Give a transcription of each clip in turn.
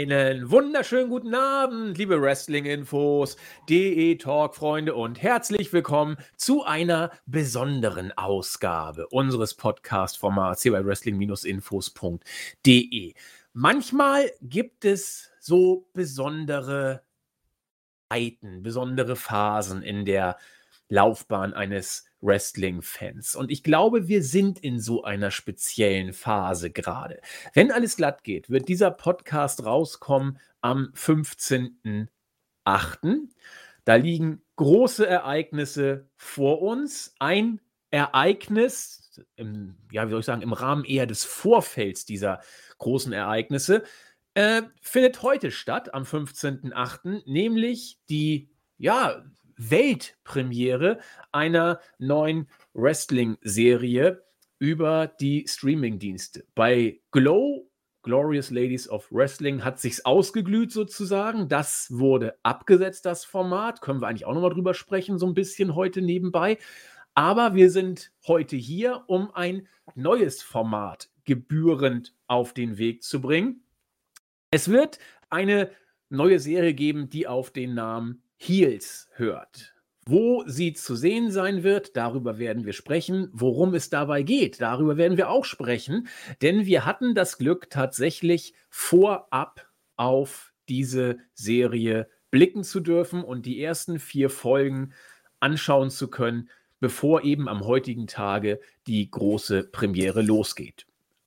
Einen wunderschönen guten Abend, liebe Wrestling-Infos, DE Talk-Freunde und herzlich willkommen zu einer besonderen Ausgabe unseres Podcast-Formats hier bei Wrestling-Infos.de. Manchmal gibt es so besondere Zeiten, besondere Phasen in der Laufbahn eines Wrestling-Fans. Und ich glaube, wir sind in so einer speziellen Phase gerade. Wenn alles glatt geht, wird dieser Podcast rauskommen am 15.08. Da liegen große Ereignisse vor uns. Ein Ereignis, im, ja, wie soll ich sagen, im Rahmen eher des Vorfelds dieser großen Ereignisse, äh, findet heute statt, am 15.08., nämlich die, ja, Weltpremiere einer neuen Wrestling-Serie über die Streaming-Dienste. Bei Glow, Glorious Ladies of Wrestling, hat sich's ausgeglüht sozusagen. Das wurde abgesetzt, das Format. Können wir eigentlich auch nochmal drüber sprechen, so ein bisschen heute nebenbei. Aber wir sind heute hier, um ein neues Format gebührend auf den Weg zu bringen. Es wird eine neue Serie geben, die auf den Namen Heels hört. Wo sie zu sehen sein wird, darüber werden wir sprechen. Worum es dabei geht, darüber werden wir auch sprechen. Denn wir hatten das Glück, tatsächlich vorab auf diese Serie blicken zu dürfen und die ersten vier Folgen anschauen zu können, bevor eben am heutigen Tage die große Premiere losgeht.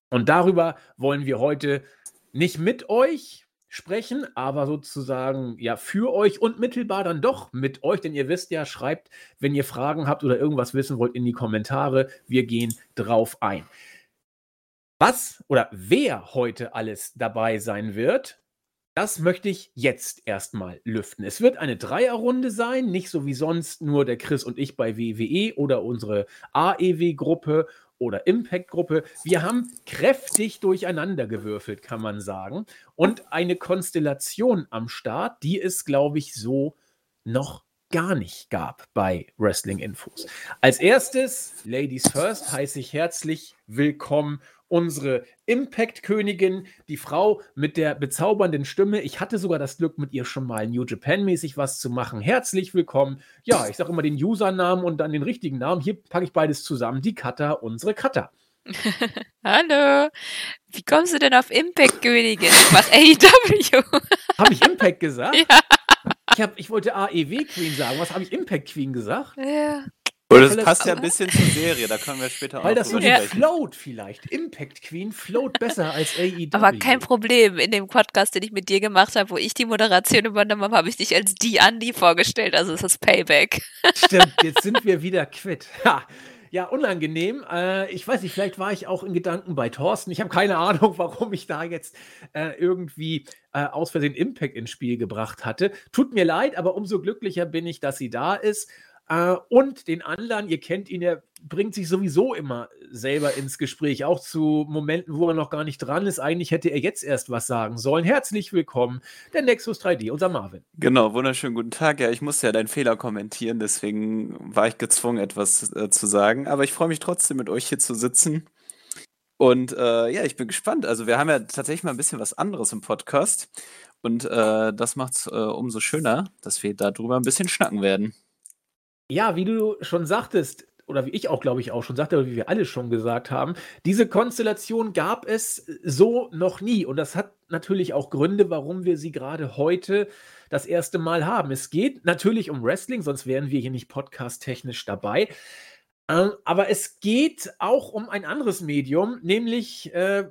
Und darüber wollen wir heute nicht mit euch, sprechen, aber sozusagen ja für euch und mittelbar dann doch mit euch, denn ihr wisst ja, schreibt, wenn ihr Fragen habt oder irgendwas wissen wollt, in die Kommentare. Wir gehen drauf ein. Was oder wer heute alles dabei sein wird, das möchte ich jetzt erstmal lüften. Es wird eine Dreierrunde sein, nicht so wie sonst nur der Chris und ich bei WWE oder unsere AEW-Gruppe oder Impact-Gruppe. Wir haben kräftig durcheinander gewürfelt, kann man sagen. Und eine Konstellation am Start, die es, glaube ich, so noch gar nicht gab bei Wrestling Infos. Als erstes, Ladies First, heiße ich herzlich willkommen unsere Impact-Königin, die Frau mit der bezaubernden Stimme. Ich hatte sogar das Glück, mit ihr schon mal New Japan-mäßig was zu machen. Herzlich willkommen. Ja, ich sage immer den Usernamen und dann den richtigen Namen. Hier packe ich beides zusammen. Die Cutter, unsere Cutter. Hallo. Wie kommst du denn auf Impact-Königin? Ich mach AEW. Habe ich Impact gesagt? Ja. Ich, hab, ich wollte AEW Queen sagen. Was habe ich Impact Queen gesagt? Ja. Und das passt ja ein bisschen zur Serie, da können wir später Weil auch das so ja. float vielleicht. Impact Queen float besser als AEW. Aber kein Problem. In dem Podcast, den ich mit dir gemacht habe, wo ich die Moderation übernommen habe, habe ich dich als die Andi vorgestellt. Also ist das Payback. Stimmt, jetzt sind wir wieder quitt. Ha. Ja, unangenehm. Äh, ich weiß nicht, vielleicht war ich auch in Gedanken bei Thorsten. Ich habe keine Ahnung, warum ich da jetzt äh, irgendwie äh, aus Versehen Impact ins Spiel gebracht hatte. Tut mir leid, aber umso glücklicher bin ich, dass sie da ist. Äh, und den anderen, ihr kennt ihn, er bringt sich sowieso immer selber ins Gespräch, auch zu Momenten, wo er noch gar nicht dran ist. Eigentlich hätte er jetzt erst was sagen sollen. Herzlich willkommen, der Nexus 3D, unser Marvin. Genau, wunderschönen guten Tag. Ja, ich musste ja deinen Fehler kommentieren, deswegen war ich gezwungen, etwas äh, zu sagen. Aber ich freue mich trotzdem, mit euch hier zu sitzen. Und äh, ja, ich bin gespannt. Also, wir haben ja tatsächlich mal ein bisschen was anderes im Podcast. Und äh, das macht es äh, umso schöner, dass wir darüber ein bisschen schnacken werden. Ja, wie du schon sagtest, oder wie ich auch, glaube ich, auch schon sagte, oder wie wir alle schon gesagt haben, diese Konstellation gab es so noch nie. Und das hat natürlich auch Gründe, warum wir sie gerade heute das erste Mal haben. Es geht natürlich um Wrestling, sonst wären wir hier nicht podcast-technisch dabei. Ähm, aber es geht auch um ein anderes Medium, nämlich äh,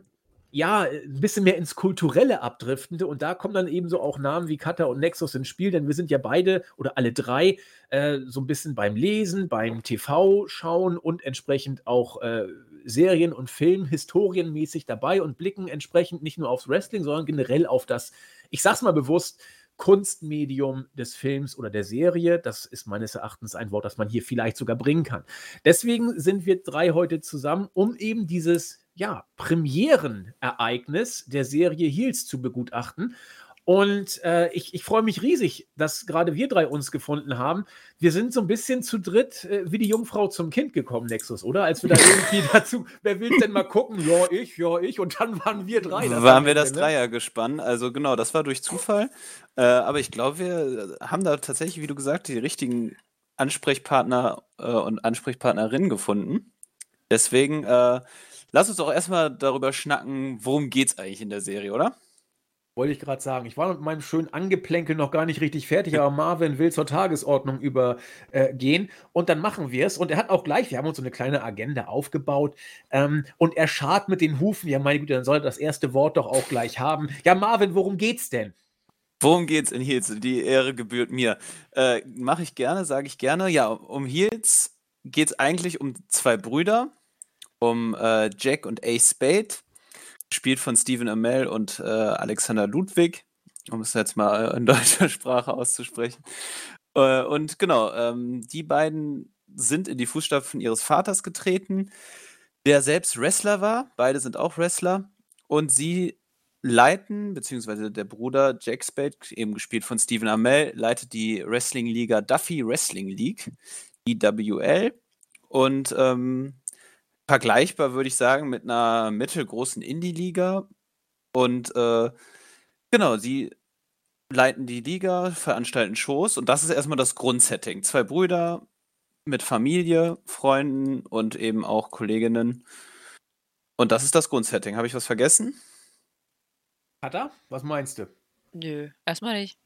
ja, ein bisschen mehr ins Kulturelle abdriftende. Und da kommen dann eben so auch Namen wie Kata und Nexus ins Spiel, denn wir sind ja beide oder alle drei äh, so ein bisschen beim Lesen, beim TV-Schauen und entsprechend auch äh, Serien und Film historienmäßig dabei und blicken entsprechend nicht nur aufs Wrestling, sondern generell auf das, ich sag's mal bewusst, Kunstmedium des Films oder der Serie. Das ist meines Erachtens ein Wort, das man hier vielleicht sogar bringen kann. Deswegen sind wir drei heute zusammen, um eben dieses ja, Premierenereignis der Serie Heels zu begutachten. Und äh, ich, ich freue mich riesig, dass gerade wir drei uns gefunden haben. Wir sind so ein bisschen zu dritt äh, wie die Jungfrau zum Kind gekommen, Nexus, oder? Als wir da irgendwie dazu, wer will denn mal gucken? Ja, ich, ja, ich. Und dann waren wir drei. Das waren wir das? Dreiergespann. Also genau, das war durch Zufall. Äh, aber ich glaube, wir haben da tatsächlich, wie du gesagt, die richtigen Ansprechpartner äh, und Ansprechpartnerinnen gefunden. Deswegen, äh, lass uns doch erstmal darüber schnacken, worum geht es eigentlich in der Serie, oder? Wollte ich gerade sagen. Ich war mit meinem schönen Angeplänkel noch gar nicht richtig fertig, aber Marvin will zur Tagesordnung übergehen äh, und dann machen wir es. Und er hat auch gleich, wir haben uns so eine kleine Agenda aufgebaut ähm, und er schart mit den Hufen. Ja, meine Güte, dann soll er das erste Wort doch auch gleich haben. Ja, Marvin, worum geht's denn? Worum geht's in Heels? Die Ehre gebührt mir. Äh, Mache ich gerne, sage ich gerne. Ja, um Heels geht es eigentlich um zwei Brüder, um äh, Jack und Ace Spade gespielt von Stephen Amell und äh, Alexander Ludwig, um es jetzt mal in deutscher Sprache auszusprechen. Äh, und genau, ähm, die beiden sind in die Fußstapfen ihres Vaters getreten, der selbst Wrestler war. Beide sind auch Wrestler. Und sie leiten, beziehungsweise der Bruder Jack Spade, eben gespielt von Stephen Amell, leitet die Wrestling-Liga Duffy Wrestling League, IWL. Und ähm, vergleichbar, würde ich sagen, mit einer mittelgroßen Indie-Liga. Und äh, genau, sie leiten die Liga, veranstalten Shows und das ist erstmal das Grundsetting. Zwei Brüder mit Familie, Freunden und eben auch Kolleginnen. Und das ist das Grundsetting. Habe ich was vergessen? Hat er? Was meinst du? Nö, erstmal nicht.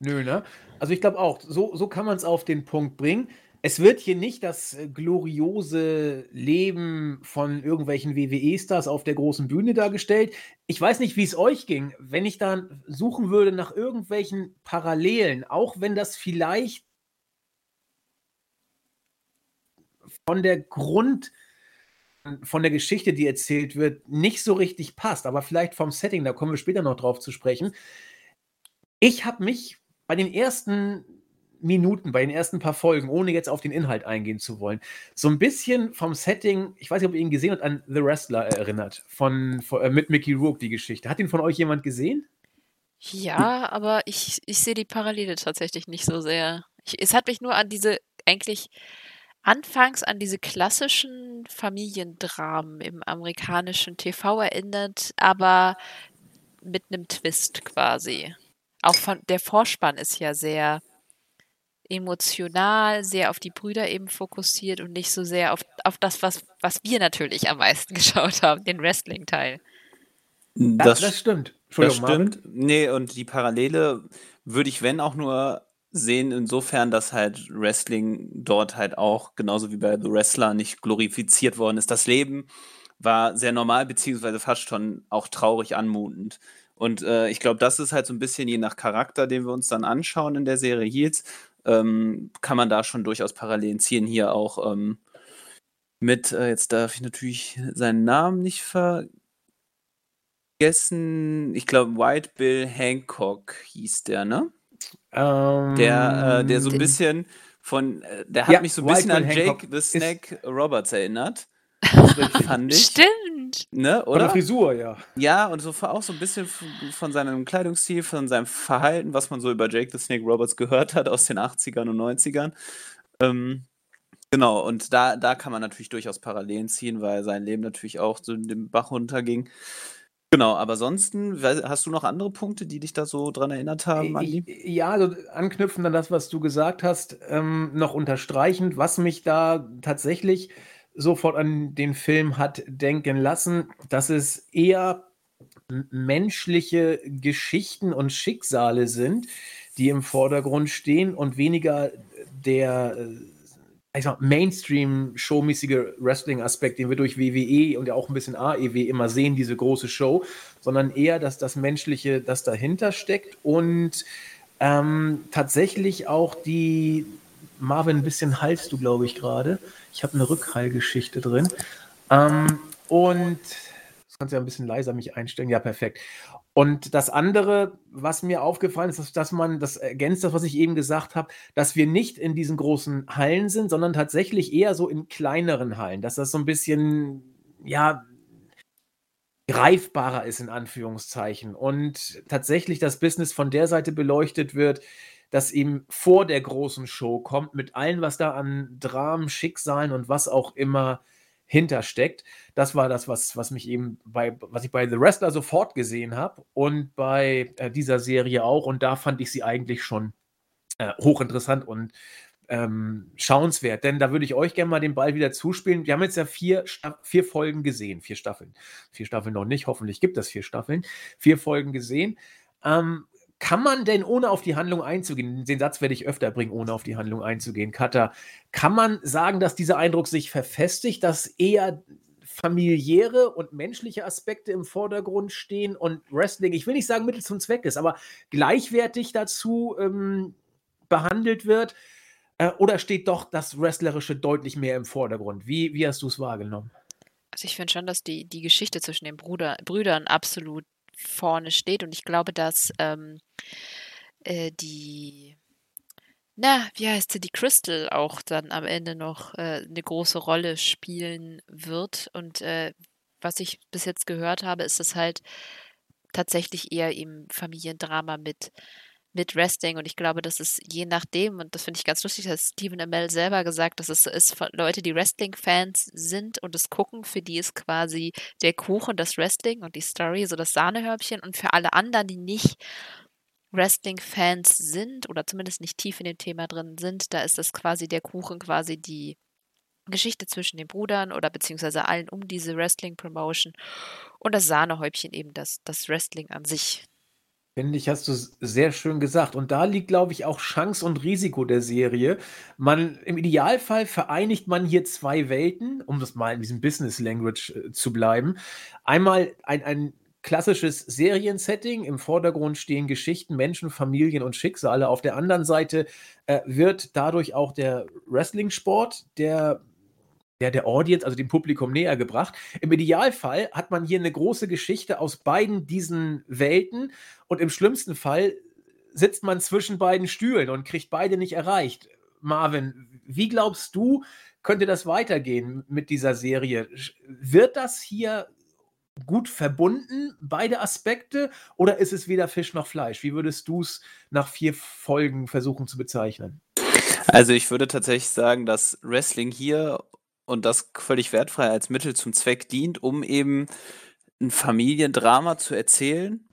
Nö, ne? Also ich glaube auch, so, so kann man es auf den Punkt bringen. Es wird hier nicht das äh, gloriose Leben von irgendwelchen WWE-Stars auf der großen Bühne dargestellt. Ich weiß nicht, wie es euch ging, wenn ich dann suchen würde nach irgendwelchen Parallelen, auch wenn das vielleicht von der Grund, von der Geschichte, die erzählt wird, nicht so richtig passt, aber vielleicht vom Setting, da kommen wir später noch drauf zu sprechen. Ich habe mich bei den ersten Minuten, bei den ersten paar Folgen, ohne jetzt auf den Inhalt eingehen zu wollen, so ein bisschen vom Setting, ich weiß nicht, ob ihr ihn gesehen habt, an The Wrestler erinnert, von, von äh, mit Mickey Rourke, die Geschichte. Hat ihn von euch jemand gesehen? Ja, aber ich, ich sehe die Parallele tatsächlich nicht so sehr. Ich, es hat mich nur an diese, eigentlich anfangs an diese klassischen Familiendramen im amerikanischen TV erinnert, aber mit einem Twist quasi. Auch von der Vorspann ist ja sehr emotional, sehr auf die Brüder eben fokussiert und nicht so sehr auf, auf das, was, was wir natürlich am meisten geschaut haben, den Wrestling-Teil. Das, das, stimmt. Das stimmt. Nee, und die Parallele würde ich, wenn auch nur sehen, insofern, dass halt Wrestling dort halt auch, genauso wie bei The Wrestler, nicht glorifiziert worden ist. Das Leben war sehr normal, beziehungsweise fast schon auch traurig anmutend. Und äh, ich glaube, das ist halt so ein bisschen je nach Charakter, den wir uns dann anschauen in der Serie Heels, ähm, kann man da schon durchaus Parallelen ziehen. Hier auch ähm, mit, äh, jetzt darf ich natürlich seinen Namen nicht vergessen. Ich glaube, White Bill Hancock hieß der, ne? Um, der, äh, der so ein bisschen von, äh, der hat ja, mich so ein bisschen White an Bill Jake Hancock the Snake Roberts erinnert. fand ich. Stimmt. Ne, oder? Von der Frisur, ja. Ja, und so auch so ein bisschen von seinem Kleidungsstil, von seinem Verhalten, was man so über Jake the Snake Roberts gehört hat aus den 80ern und 90ern. Ähm, genau, und da, da kann man natürlich durchaus Parallelen ziehen, weil sein Leben natürlich auch so in den Bach runterging. Genau, aber ansonsten, hast du noch andere Punkte, die dich da so dran erinnert haben, Andi? ja, also anknüpfend an das, was du gesagt hast, ähm, noch unterstreichend, was mich da tatsächlich sofort an den Film hat denken lassen, dass es eher menschliche Geschichten und Schicksale sind, die im Vordergrund stehen und weniger der äh, Mainstream-Showmäßige Wrestling-Aspekt, den wir durch WWE und ja auch ein bisschen AEW immer sehen, diese große Show, sondern eher, dass das Menschliche, das dahinter steckt und ähm, tatsächlich auch die, Marvin, ein bisschen halst du, glaube ich, gerade. Ich habe eine Rückheilgeschichte drin. Ähm, und das kannst du ja ein bisschen leiser mich einstellen. Ja, perfekt. Und das andere, was mir aufgefallen ist, ist, dass man, das ergänzt das, was ich eben gesagt habe, dass wir nicht in diesen großen Hallen sind, sondern tatsächlich eher so in kleineren Hallen. Dass das so ein bisschen, ja, greifbarer ist in Anführungszeichen und tatsächlich das Business von der Seite beleuchtet wird, das ihm vor der großen Show kommt, mit allem, was da an Dramen, Schicksalen und was auch immer hintersteckt. Das war das, was, was mich eben bei, was ich bei The Wrestler sofort gesehen habe und bei äh, dieser Serie auch. Und da fand ich sie eigentlich schon äh, hochinteressant und ähm, schauenswert, denn da würde ich euch gerne mal den Ball wieder zuspielen. Wir haben jetzt ja vier, vier Folgen gesehen, vier Staffeln. Vier Staffeln noch nicht, hoffentlich gibt es vier Staffeln. Vier Folgen gesehen. Ähm, kann man denn, ohne auf die Handlung einzugehen, den Satz werde ich öfter bringen, ohne auf die Handlung einzugehen, Katha, kann man sagen, dass dieser Eindruck sich verfestigt, dass eher familiäre und menschliche Aspekte im Vordergrund stehen und Wrestling, ich will nicht sagen Mittel zum Zweck ist, aber gleichwertig dazu ähm, behandelt wird? Äh, oder steht doch das Wrestlerische deutlich mehr im Vordergrund? Wie, wie hast du es wahrgenommen? Also ich finde schon, dass die, die Geschichte zwischen den Bruder, Brüdern absolut vorne steht. Und ich glaube, dass ähm, äh, die, na, wie heißt sie, die Crystal auch dann am Ende noch äh, eine große Rolle spielen wird. Und äh, was ich bis jetzt gehört habe, ist es halt tatsächlich eher im Familiendrama mit mit Wrestling und ich glaube, das ist je nachdem, und das finde ich ganz lustig, dass Stephen Amell selber gesagt, dass es so ist Leute, die Wrestling-Fans sind und es gucken, für die ist quasi der Kuchen das Wrestling und die Story so das Sahnehörbchen und für alle anderen, die nicht Wrestling-Fans sind oder zumindest nicht tief in dem Thema drin sind, da ist das quasi der Kuchen, quasi die Geschichte zwischen den Brüdern oder beziehungsweise allen um diese Wrestling-Promotion und das Sahnehäubchen eben das, das Wrestling an sich. Finde ich, hast du sehr schön gesagt. Und da liegt, glaube ich, auch Chance und Risiko der Serie. Man, im Idealfall vereinigt man hier zwei Welten, um das mal in diesem Business Language äh, zu bleiben. Einmal ein, ein klassisches Seriensetting. Im Vordergrund stehen Geschichten, Menschen, Familien und Schicksale. Auf der anderen Seite äh, wird dadurch auch der Wrestling-Sport, der der, der Audience, also dem Publikum näher gebracht. Im Idealfall hat man hier eine große Geschichte aus beiden diesen Welten und im schlimmsten Fall sitzt man zwischen beiden Stühlen und kriegt beide nicht erreicht. Marvin, wie glaubst du, könnte das weitergehen mit dieser Serie? Wird das hier gut verbunden, beide Aspekte, oder ist es weder Fisch noch Fleisch? Wie würdest du es nach vier Folgen versuchen zu bezeichnen? Also ich würde tatsächlich sagen, dass Wrestling hier und das völlig wertfrei als Mittel zum Zweck dient, um eben ein Familiendrama zu erzählen.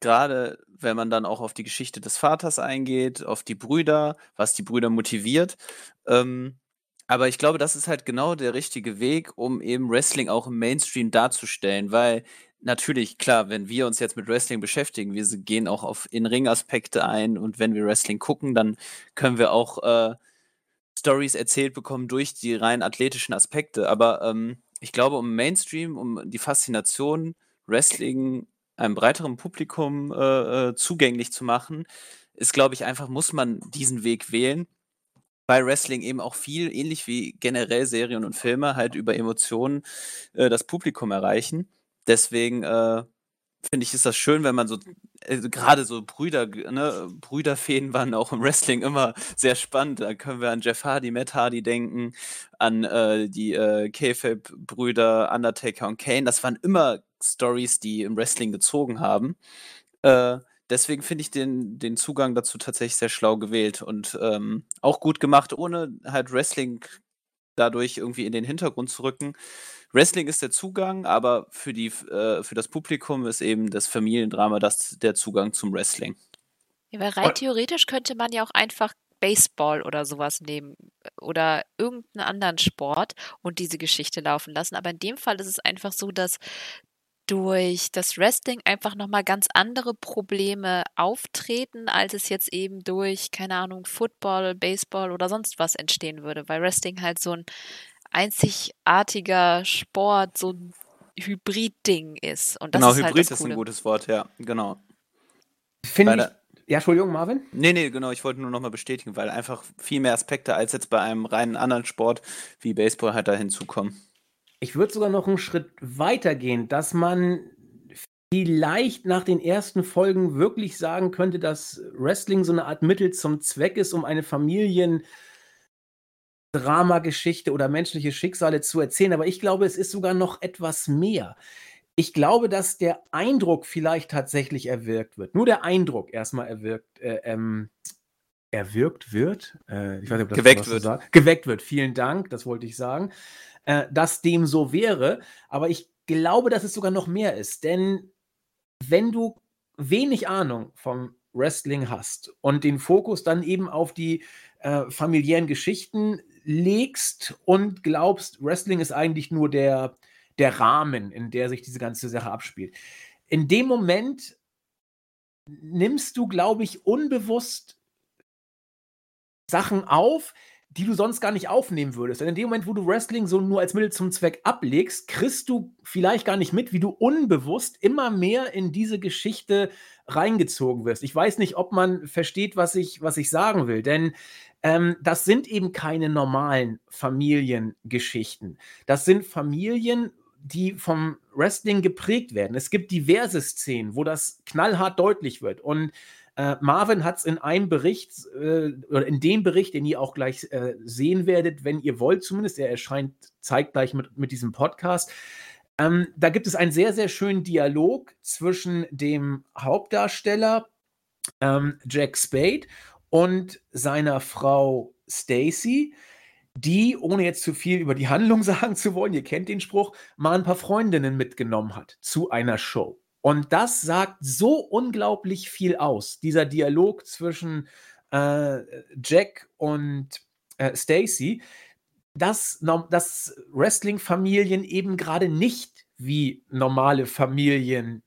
Gerade wenn man dann auch auf die Geschichte des Vaters eingeht, auf die Brüder, was die Brüder motiviert. Ähm, aber ich glaube, das ist halt genau der richtige Weg, um eben Wrestling auch im Mainstream darzustellen, weil natürlich, klar, wenn wir uns jetzt mit Wrestling beschäftigen, wir gehen auch auf In-Ring-Aspekte ein und wenn wir Wrestling gucken, dann können wir auch äh, Stories erzählt bekommen durch die rein athletischen Aspekte. Aber ähm, ich glaube, um Mainstream, um die Faszination Wrestling einem breiteren Publikum äh, äh, zugänglich zu machen, ist, glaube ich, einfach, muss man diesen Weg wählen. Weil Wrestling eben auch viel, ähnlich wie generell Serien und Filme, halt über Emotionen äh, das Publikum erreichen. Deswegen äh, finde ich, ist das schön, wenn man so, also gerade so Brüder, ne, Brüderfäden waren auch im Wrestling immer sehr spannend. Da können wir an Jeff Hardy, Matt Hardy denken, an äh, die äh, K-Fab-Brüder Undertaker und Kane. Das waren immer Stories, die im Wrestling gezogen haben. Äh, deswegen finde ich den, den Zugang dazu tatsächlich sehr schlau gewählt und ähm, auch gut gemacht, ohne halt Wrestling dadurch irgendwie in den Hintergrund zu rücken. Wrestling ist der Zugang, aber für, die, äh, für das Publikum ist eben das Familiendrama das, der Zugang zum Wrestling. Ja, weil rein theoretisch könnte man ja auch einfach Baseball oder sowas nehmen oder irgendeinen anderen Sport und diese Geschichte laufen lassen. Aber in dem Fall ist es einfach so, dass durch das Wrestling einfach nochmal ganz andere Probleme auftreten, als es jetzt eben durch, keine Ahnung, Football, Baseball oder sonst was entstehen würde, weil Wrestling halt so ein einzigartiger Sport, so ein Hybrid-Ding ist. Und das genau, ist Hybrid halt ist ein gutes Wort, ja, genau. Finde ich. Ja, Entschuldigung, Marvin? Nee, nee, genau, ich wollte nur nochmal bestätigen, weil einfach viel mehr Aspekte als jetzt bei einem reinen anderen Sport wie Baseball halt da hinzukommen. Ich würde sogar noch einen Schritt weiter gehen, dass man vielleicht nach den ersten Folgen wirklich sagen könnte, dass Wrestling so eine Art Mittel zum Zweck ist, um eine Familien- Dramageschichte oder menschliche Schicksale zu erzählen, aber ich glaube, es ist sogar noch etwas mehr. ich glaube, dass der Eindruck vielleicht tatsächlich erwirkt wird. Nur der Eindruck erstmal erwirkt, äh, ähm, erwirkt wird. Äh, ich weiß nicht, ob das geweckt wird. So geweckt wird. Vielen Dank, das wollte ich sagen. Äh, dass dem so wäre. Aber ich glaube, dass es sogar noch mehr ist. Denn wenn du wenig Ahnung vom Wrestling hast und den Fokus dann eben auf die äh, familiären Geschichten legst und glaubst, Wrestling ist eigentlich nur der, der Rahmen, in der sich diese ganze Sache abspielt. In dem Moment nimmst du, glaube ich, unbewusst Sachen auf, die du sonst gar nicht aufnehmen würdest. Denn in dem Moment, wo du Wrestling so nur als Mittel zum Zweck ablegst, kriegst du vielleicht gar nicht mit, wie du unbewusst immer mehr in diese Geschichte reingezogen wirst. Ich weiß nicht, ob man versteht, was ich, was ich sagen will, denn ähm, das sind eben keine normalen Familiengeschichten. Das sind Familien, die vom Wrestling geprägt werden. Es gibt diverse Szenen, wo das knallhart deutlich wird. Und äh, Marvin hat es in einem Bericht, äh, oder in dem Bericht, den ihr auch gleich äh, sehen werdet, wenn ihr wollt zumindest, er erscheint zeitgleich mit, mit diesem Podcast. Ähm, da gibt es einen sehr, sehr schönen Dialog zwischen dem Hauptdarsteller ähm, Jack Spade und seiner Frau Stacy, die, ohne jetzt zu viel über die Handlung sagen zu wollen, ihr kennt den Spruch, mal ein paar Freundinnen mitgenommen hat zu einer Show. Und das sagt so unglaublich viel aus, dieser Dialog zwischen äh, Jack und äh, Stacy, dass, dass Wrestling-Familien eben gerade nicht wie normale Familien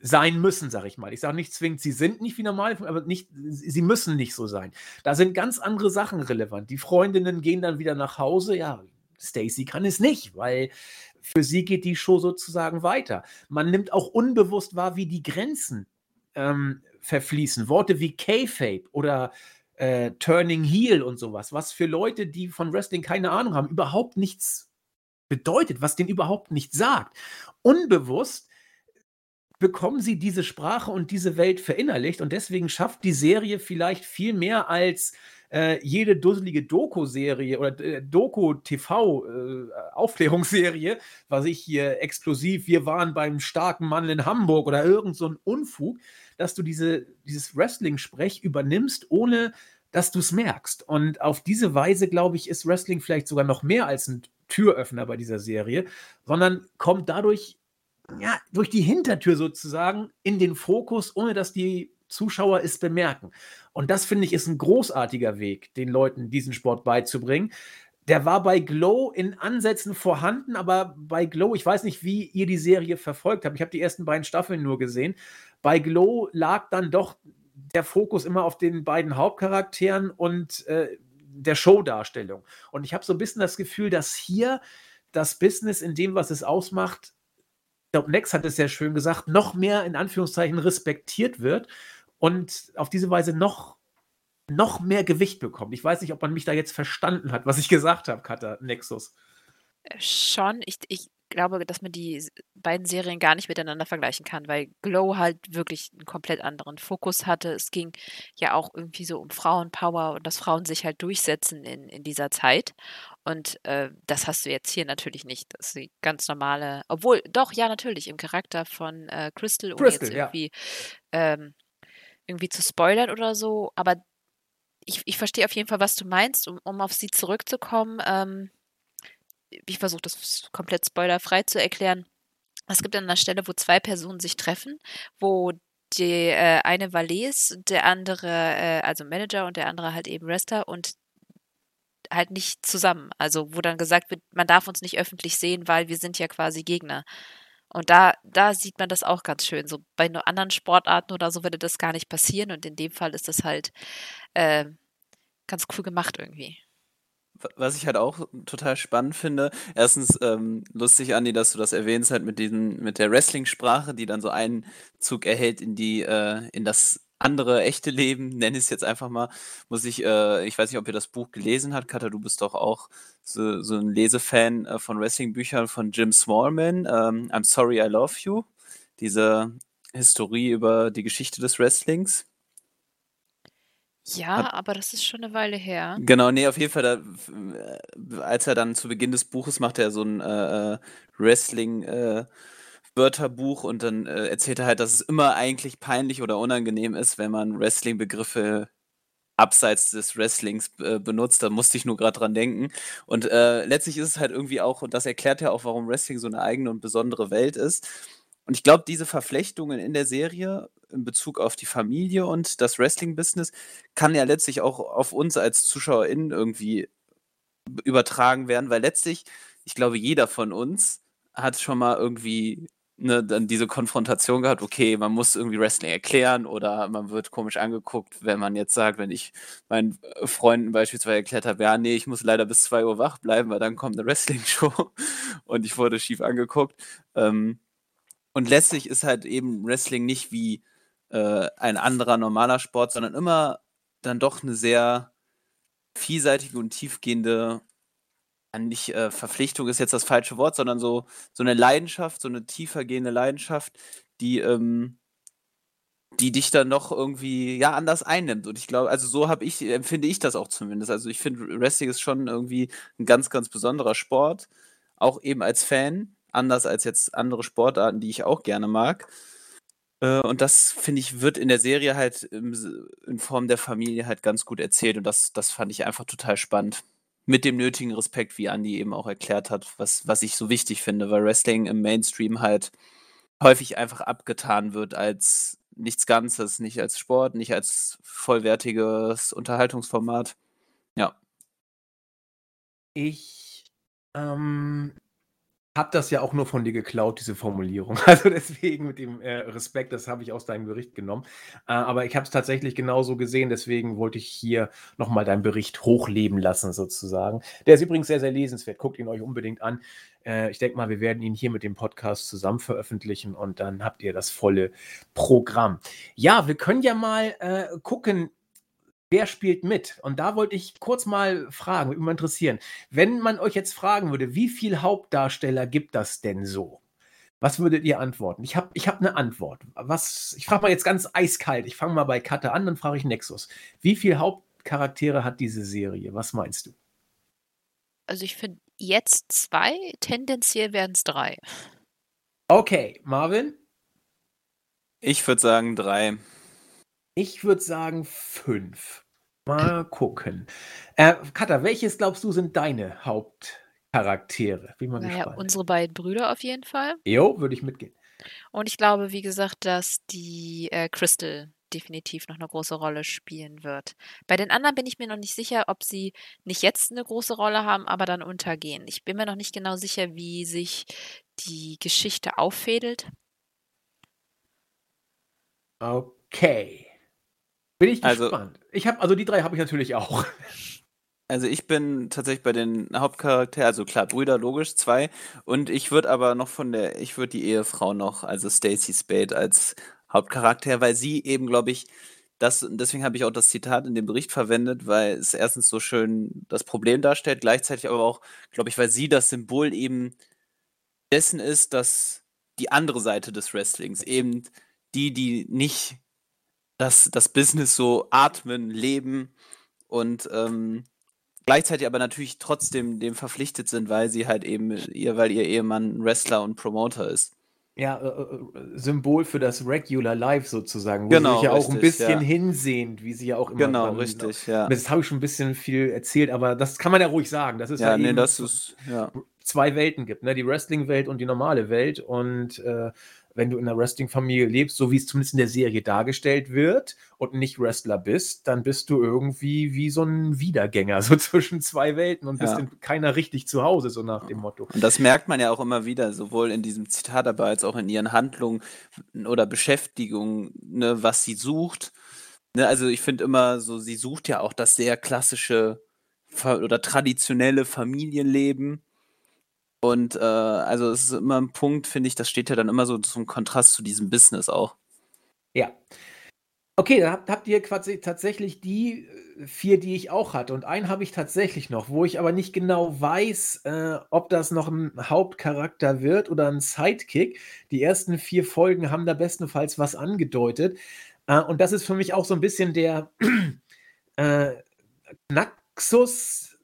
sein müssen, sag ich mal. Ich sage nicht zwingend, sie sind nicht wie normale, aber nicht, sie müssen nicht so sein. Da sind ganz andere Sachen relevant. Die Freundinnen gehen dann wieder nach Hause. Ja, Stacy kann es nicht, weil für sie geht die Show sozusagen weiter. Man nimmt auch unbewusst wahr, wie die Grenzen ähm, verfließen. Worte wie K-Fape oder äh, Turning Heel und sowas, was für Leute, die von Wrestling keine Ahnung haben, überhaupt nichts bedeutet, was denen überhaupt nichts sagt. Unbewusst bekommen sie diese Sprache und diese Welt verinnerlicht und deswegen schafft die Serie vielleicht viel mehr als äh, jede dusselige Doku-Serie oder äh, Doku-TV-Aufklärungsserie, äh, was ich hier explosiv, wir waren beim starken Mann in Hamburg oder irgend so ein Unfug, dass du diese, dieses Wrestling-Sprech übernimmst, ohne dass du es merkst. Und auf diese Weise, glaube ich, ist Wrestling vielleicht sogar noch mehr als ein Türöffner bei dieser Serie, sondern kommt dadurch ja, durch die Hintertür sozusagen in den Fokus, ohne dass die Zuschauer es bemerken. Und das finde ich ist ein großartiger Weg, den Leuten diesen Sport beizubringen. Der war bei Glow in Ansätzen vorhanden, aber bei Glow, ich weiß nicht, wie ihr die Serie verfolgt habt. Ich habe die ersten beiden Staffeln nur gesehen. Bei Glow lag dann doch der Fokus immer auf den beiden Hauptcharakteren und äh, der Showdarstellung. Und ich habe so ein bisschen das Gefühl, dass hier das Business in dem, was es ausmacht, ich glaube, Nex hat es sehr schön gesagt, noch mehr in Anführungszeichen respektiert wird und auf diese Weise noch, noch mehr Gewicht bekommt. Ich weiß nicht, ob man mich da jetzt verstanden hat, was ich gesagt habe, Kata Nexus. Äh, schon. Ich, ich glaube, dass man die beiden Serien gar nicht miteinander vergleichen kann, weil Glow halt wirklich einen komplett anderen Fokus hatte. Es ging ja auch irgendwie so um Frauenpower und dass Frauen sich halt durchsetzen in, in dieser Zeit. Und äh, das hast du jetzt hier natürlich nicht. Das ist die ganz normale, obwohl, doch, ja, natürlich, im Charakter von äh, Crystal, um Crystal, jetzt ja. irgendwie, ähm, irgendwie zu spoilern oder so. Aber ich, ich verstehe auf jeden Fall, was du meinst, um, um auf sie zurückzukommen. Ähm, ich versuche das komplett spoilerfrei zu erklären. Es gibt an einer Stelle, wo zwei Personen sich treffen, wo die äh, eine Valais, der andere, äh, also Manager und der andere halt eben Wrestler und halt nicht zusammen. Also wo dann gesagt wird, man darf uns nicht öffentlich sehen, weil wir sind ja quasi Gegner. Und da, da sieht man das auch ganz schön. So bei anderen Sportarten oder so würde das gar nicht passieren. Und in dem Fall ist das halt äh, ganz cool gemacht irgendwie. Was ich halt auch total spannend finde, erstens ähm, lustig, Andi, dass du das erwähnst, halt mit diesem, mit der Wrestling-Sprache, die dann so Einzug erhält in die, äh, in das andere echte Leben, nenne ich es jetzt einfach mal, muss ich, äh, ich weiß nicht, ob ihr das Buch gelesen habt, Katha, du bist doch auch so, so ein Lesefan äh, von Wrestling-Büchern von Jim Smallman, ähm, I'm Sorry I Love You, diese Historie über die Geschichte des Wrestlings. Ja, Hat- aber das ist schon eine Weile her. Genau, nee, auf jeden Fall, da, äh, als er dann zu Beginn des Buches macht er so ein äh, äh, Wrestling, äh, Wörterbuch und dann äh, erzählt er halt, dass es immer eigentlich peinlich oder unangenehm ist, wenn man Wrestling-Begriffe abseits des Wrestlings äh, benutzt. Da musste ich nur gerade dran denken. Und äh, letztlich ist es halt irgendwie auch, und das erklärt ja auch, warum Wrestling so eine eigene und besondere Welt ist. Und ich glaube, diese Verflechtungen in der Serie in Bezug auf die Familie und das Wrestling-Business kann ja letztlich auch auf uns als ZuschauerInnen irgendwie übertragen werden, weil letztlich, ich glaube, jeder von uns hat schon mal irgendwie ne, dann diese Konfrontation gehabt, okay, man muss irgendwie Wrestling erklären oder man wird komisch angeguckt, wenn man jetzt sagt, wenn ich meinen Freunden beispielsweise erklärt habe, ja, nee, ich muss leider bis 2 Uhr wach bleiben, weil dann kommt eine Wrestling-Show und ich wurde schief angeguckt. Ähm, und letztlich ist halt eben Wrestling nicht wie äh, ein anderer normaler Sport, sondern immer dann doch eine sehr vielseitige und tiefgehende nicht äh, Verpflichtung ist jetzt das falsche Wort, sondern so, so eine Leidenschaft, so eine tiefer gehende Leidenschaft, die, ähm, die dich dann noch irgendwie ja anders einnimmt. Und ich glaube, also so habe ich, empfinde ich das auch zumindest. Also ich finde, Wrestling ist schon irgendwie ein ganz, ganz besonderer Sport, auch eben als Fan, anders als jetzt andere Sportarten, die ich auch gerne mag. Äh, und das, finde ich, wird in der Serie halt in Form der Familie halt ganz gut erzählt. Und das, das fand ich einfach total spannend mit dem nötigen Respekt, wie Andy eben auch erklärt hat, was, was ich so wichtig finde, weil Wrestling im Mainstream halt häufig einfach abgetan wird als nichts Ganzes, nicht als Sport, nicht als vollwertiges Unterhaltungsformat. Ja. Ich ähm, habe das ja auch nur von dir geklaut, diese Formulierung. Also deswegen mit dem äh, Respekt, das habe ich aus deinem Bericht genommen. Äh, aber ich habe es tatsächlich genauso gesehen, deswegen wollte ich hier nochmal deinen Bericht hochleben lassen, sozusagen. Der ist übrigens sehr, sehr lesenswert. Guckt ihn euch unbedingt an. Äh, ich denke mal, wir werden ihn hier mit dem Podcast zusammen veröffentlichen und dann habt ihr das volle Programm. Ja, wir können ja mal äh, gucken, Wer spielt mit? Und da wollte ich kurz mal fragen, würde mich mal interessieren. Wenn man euch jetzt fragen würde, wie viele Hauptdarsteller gibt das denn so? Was würdet ihr antworten? Ich habe ich hab eine Antwort. Was, ich frage mal jetzt ganz eiskalt. Ich fange mal bei Katte an, dann frage ich Nexus. Wie viele Hauptcharaktere hat diese Serie? Was meinst du? Also ich finde jetzt zwei, tendenziell werden es drei. Okay, Marvin? Ich würde sagen drei. Ich würde sagen fünf. Mal gucken. Äh, Katha, welches glaubst du sind deine Hauptcharaktere? Bin mal naja, gespannt. unsere beiden Brüder auf jeden Fall. Jo, würde ich mitgehen. Und ich glaube, wie gesagt, dass die äh, Crystal definitiv noch eine große Rolle spielen wird. Bei den anderen bin ich mir noch nicht sicher, ob sie nicht jetzt eine große Rolle haben, aber dann untergehen. Ich bin mir noch nicht genau sicher, wie sich die Geschichte auffädelt. Okay. Bin ich also, gespannt. Ich habe also die drei habe ich natürlich auch. Also ich bin tatsächlich bei den Hauptcharakteren, also klar, Brüder logisch, zwei. Und ich würde aber noch von der, ich würde die Ehefrau noch, also Stacey Spade als Hauptcharakter, weil sie eben, glaube ich, das, deswegen habe ich auch das Zitat in dem Bericht verwendet, weil es erstens so schön das Problem darstellt, gleichzeitig aber auch, glaube ich, weil sie das Symbol eben dessen ist, dass die andere Seite des Wrestlings, eben die, die nicht das, das Business so atmen, leben und ähm, gleichzeitig aber natürlich trotzdem dem verpflichtet sind, weil sie halt eben ihr, weil ihr Ehemann Wrestler und Promoter ist. Ja, äh, äh Symbol für das Regular Life sozusagen, wo genau, sie sich ja richtig, auch ein bisschen ja. hinsehend, wie sie ja auch immer. Genau, richtig, ja. Das habe ich schon ein bisschen viel erzählt, aber das kann man ja ruhig sagen. Das ist ja, ja nee, eben, das ist, ja. zwei Welten gibt, ne? Die Wrestling-Welt und die normale Welt. Und äh, wenn du in einer Wrestling-Familie lebst, so wie es zumindest in der Serie dargestellt wird und nicht Wrestler bist, dann bist du irgendwie wie so ein Wiedergänger, so zwischen zwei Welten und bist ja. in keiner richtig zu Hause, so nach dem Motto. Und das merkt man ja auch immer wieder, sowohl in diesem Zitat, aber als auch in ihren Handlungen oder Beschäftigungen, ne, was sie sucht. Ne, also ich finde immer so, sie sucht ja auch das sehr klassische oder traditionelle Familienleben und äh, also es ist immer ein Punkt, finde ich, das steht ja dann immer so zum Kontrast zu diesem Business auch. Ja. Okay, dann habt, habt ihr quasi tatsächlich die äh, vier, die ich auch hatte. Und einen habe ich tatsächlich noch, wo ich aber nicht genau weiß, äh, ob das noch ein Hauptcharakter wird oder ein Sidekick. Die ersten vier Folgen haben da bestenfalls was angedeutet. Äh, und das ist für mich auch so ein bisschen der äh, Knaxus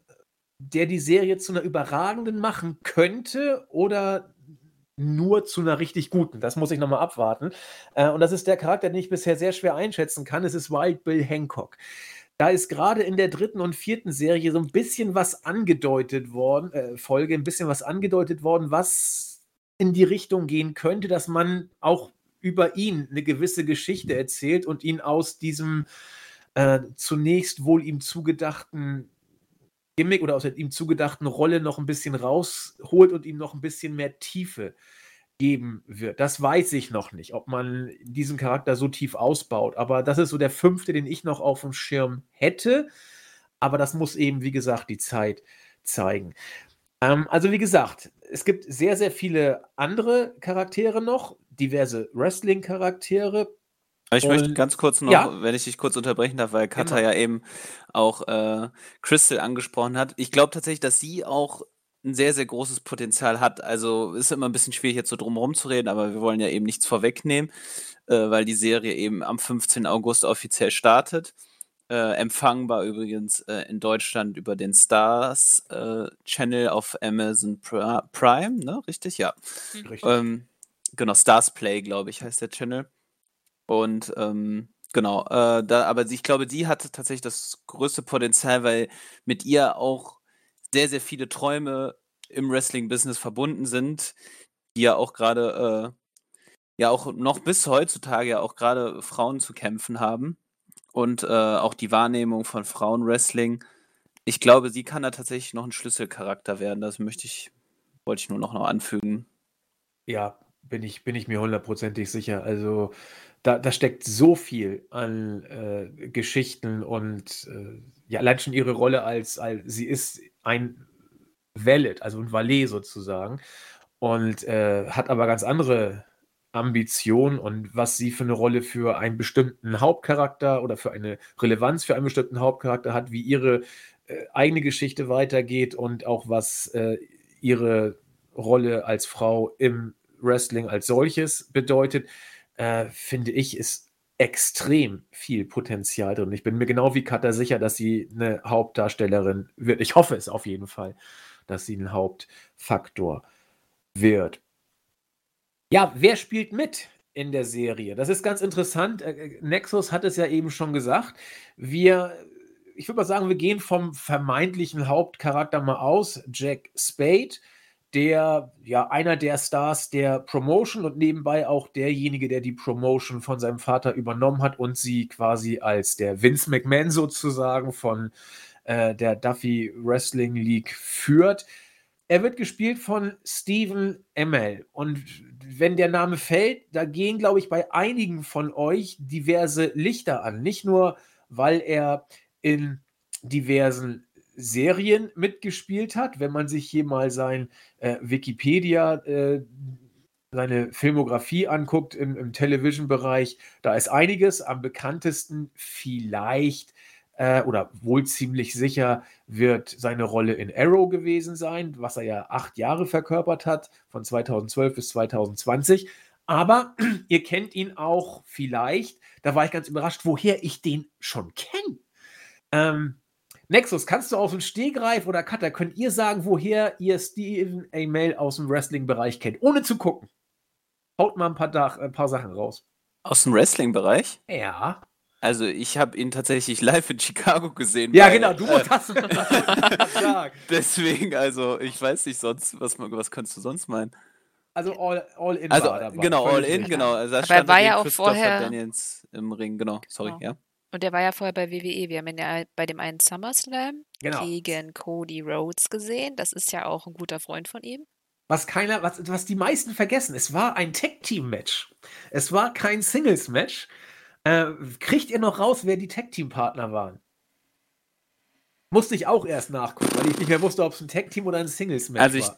der die Serie zu einer überragenden machen könnte oder nur zu einer richtig guten. Das muss ich nochmal abwarten. Äh, und das ist der Charakter, den ich bisher sehr schwer einschätzen kann. Es ist Wild Bill Hancock. Da ist gerade in der dritten und vierten Serie so ein bisschen was angedeutet worden, äh, Folge, ein bisschen was angedeutet worden, was in die Richtung gehen könnte, dass man auch über ihn eine gewisse Geschichte erzählt und ihn aus diesem äh, zunächst wohl ihm zugedachten Gimmick oder aus der ihm zugedachten Rolle noch ein bisschen rausholt und ihm noch ein bisschen mehr Tiefe geben wird. Das weiß ich noch nicht, ob man diesen Charakter so tief ausbaut. Aber das ist so der fünfte, den ich noch auf dem Schirm hätte. Aber das muss eben, wie gesagt, die Zeit zeigen. Ähm, also, wie gesagt, es gibt sehr, sehr viele andere Charaktere noch, diverse Wrestling-Charaktere. Ich und, möchte ganz kurz noch, ja. wenn ich dich kurz unterbrechen darf, weil Katha genau. ja eben auch äh, Crystal angesprochen hat. Ich glaube tatsächlich, dass sie auch ein sehr, sehr großes Potenzial hat. Also ist immer ein bisschen schwierig, jetzt so drum zu reden, aber wir wollen ja eben nichts vorwegnehmen, äh, weil die Serie eben am 15. August offiziell startet. Äh, empfangbar übrigens äh, in Deutschland über den Stars äh, Channel auf Amazon Prime, ne? Richtig? Ja. Mhm. Richtig. Ähm, genau, Stars Play, glaube ich, heißt der Channel. Und ähm, genau, äh, da, aber ich glaube, die hat tatsächlich das größte Potenzial, weil mit ihr auch sehr, sehr viele Träume im Wrestling-Business verbunden sind, die ja auch gerade, äh, ja auch noch bis heutzutage ja auch gerade Frauen zu kämpfen haben. Und äh, auch die Wahrnehmung von Frauenwrestling. Ich glaube, sie kann da tatsächlich noch ein Schlüsselcharakter werden. Das möchte ich, wollte ich nur noch, noch anfügen. Ja, bin ich, bin ich mir hundertprozentig sicher. Also da, da steckt so viel an äh, Geschichten und äh, ja, allein schon ihre Rolle als, als sie ist ein Valet, also ein Valet sozusagen, und äh, hat aber ganz andere Ambitionen und was sie für eine Rolle für einen bestimmten Hauptcharakter oder für eine Relevanz für einen bestimmten Hauptcharakter hat, wie ihre äh, eigene Geschichte weitergeht und auch was äh, ihre Rolle als Frau im Wrestling als solches bedeutet äh, finde ich, ist extrem viel Potenzial drin. Ich bin mir genau wie Katha sicher, dass sie eine Hauptdarstellerin wird. Ich hoffe es auf jeden Fall, dass sie ein Hauptfaktor wird. Ja, wer spielt mit in der Serie? Das ist ganz interessant. Äh, äh, Nexus hat es ja eben schon gesagt. Wir, ich würde mal sagen, wir gehen vom vermeintlichen Hauptcharakter mal aus, Jack Spade der, ja, einer der Stars der Promotion und nebenbei auch derjenige, der die Promotion von seinem Vater übernommen hat und sie quasi als der Vince McMahon sozusagen von äh, der Duffy Wrestling League führt. Er wird gespielt von Steven Emmel. Und wenn der Name fällt, da gehen, glaube ich, bei einigen von euch diverse Lichter an. Nicht nur, weil er in diversen Serien mitgespielt hat. Wenn man sich hier mal sein äh, Wikipedia, äh, seine Filmografie anguckt im, im Television-Bereich, da ist einiges. Am bekanntesten vielleicht äh, oder wohl ziemlich sicher wird seine Rolle in Arrow gewesen sein, was er ja acht Jahre verkörpert hat, von 2012 bis 2020. Aber ihr kennt ihn auch vielleicht, da war ich ganz überrascht, woher ich den schon kenne. Ähm, Nexus, kannst du aus dem Stehgreif oder Cutter, könnt ihr sagen, woher ihr Steven A. aus dem Wrestling-Bereich kennt, ohne zu gucken? Haut mal ein paar, Dach, ein paar Sachen raus. Aus dem Wrestling-Bereich? Ja. Also ich habe ihn tatsächlich live in Chicago gesehen. Ja, weil, genau, du äh, hast gesagt. Deswegen, also ich weiß nicht sonst, was, was könntest du sonst meinen? Also all, all in also, war dabei. Genau, all in, genau. Also Aber er war ja auch vorher Daniels im Ring, genau. Sorry, genau. ja. Und der war ja vorher bei WWE. Wir haben ihn ja bei dem einen SummerSlam genau. gegen Cody Rhodes gesehen. Das ist ja auch ein guter Freund von ihm. Was keiner, was, was die meisten vergessen, es war ein Tag-Team-Match. Es war kein Singles-Match. Äh, kriegt ihr noch raus, wer die Tag-Team-Partner waren? Musste ich auch erst nachgucken, weil ich nicht mehr wusste, ob es ein Tag-Team oder ein Singles-Match war. Also ich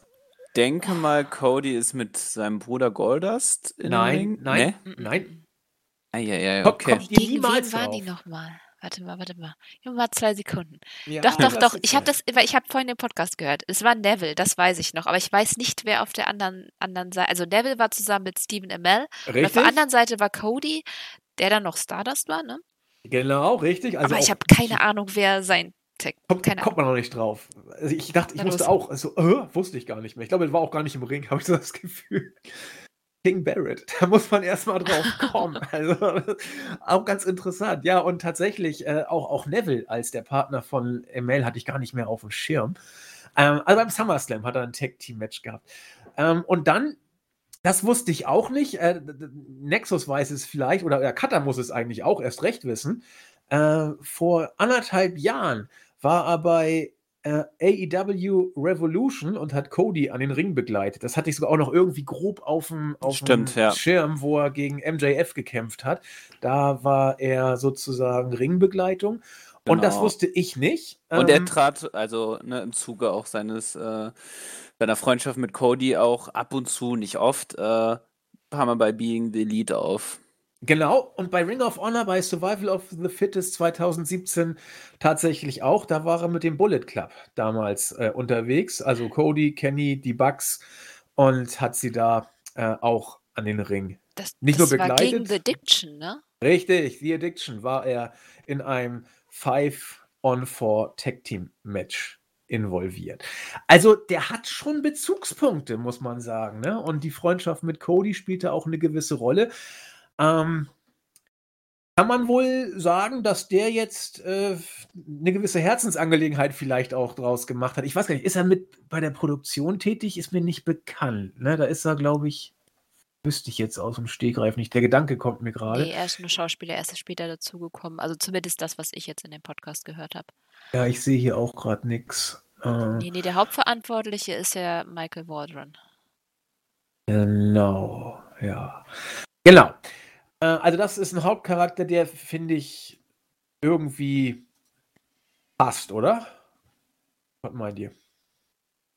denke mal, Cody ist mit seinem Bruder Goldust in Nein, nein, nee? nein. Ah, ja, ja, okay. Kommt ihr niemals waren die nochmal? Warte mal, warte mal. Nur mal zwei Sekunden. Ja, doch, doch, doch. Ich habe das, weil ich habe vorhin den Podcast gehört. Es war Neville, das weiß ich noch. Aber ich weiß nicht, wer auf der anderen, anderen Seite. Also Neville war zusammen mit Stephen Amell. Richtig. Und auf der anderen Seite war Cody, der dann noch Stardust war, ne? Genau, richtig. Also aber ich habe keine Ahnung, wer sein kommt, kommt, man noch nicht drauf. Also ich dachte, ich ja, musste auch, also, äh, wusste ich gar nicht mehr. Ich glaube, er war auch gar nicht im Ring, habe ich so das Gefühl. King Barrett, da muss man erstmal drauf kommen. also, auch ganz interessant. Ja, und tatsächlich äh, auch, auch Neville als der Partner von ML hatte ich gar nicht mehr auf dem Schirm. Ähm, also beim SummerSlam hat er ein Tag-Team-Match gehabt. Ähm, und dann, das wusste ich auch nicht, äh, Nexus weiß es vielleicht, oder der Cutter muss es eigentlich auch erst recht wissen. Äh, vor anderthalb Jahren war er bei äh, AEW Revolution und hat Cody an den Ring begleitet. Das hatte ich sogar auch noch irgendwie grob auf dem, ja. Schirm, wo er gegen MJF gekämpft hat. Da war er sozusagen Ringbegleitung. Genau. Und das wusste ich nicht. Und er ähm, trat also ne, im Zuge auch seines äh, seiner Freundschaft mit Cody auch ab und zu, nicht oft, äh, haben wir bei Being the Lead auf. Genau, und bei Ring of Honor, bei Survival of the Fittest 2017 tatsächlich auch, da war er mit dem Bullet Club damals äh, unterwegs, also Cody, Kenny, die Bucks und hat sie da äh, auch an den Ring das, nicht das nur begleitet. War gegen The Addiction, ne? Richtig, The Addiction war er in einem 5-on-4 Tag Team Match involviert. Also der hat schon Bezugspunkte, muss man sagen. Ne? Und die Freundschaft mit Cody spielte auch eine gewisse Rolle. Ähm, kann man wohl sagen, dass der jetzt äh, eine gewisse Herzensangelegenheit vielleicht auch draus gemacht hat? Ich weiß gar nicht, ist er mit bei der Produktion tätig? Ist mir nicht bekannt. Ne? Da ist er, glaube ich, wüsste ich jetzt aus dem Stegreif nicht. Der Gedanke kommt mir gerade. Nee, er ist nur Schauspieler, er ist später dazugekommen. Also zumindest das, was ich jetzt in dem Podcast gehört habe. Ja, ich sehe hier auch gerade nichts. Äh, nee, nee, der Hauptverantwortliche ist ja Michael Waldron. Genau, ja. Genau. Äh, also das ist ein Hauptcharakter, der, finde ich, irgendwie passt, oder? Was meint ihr?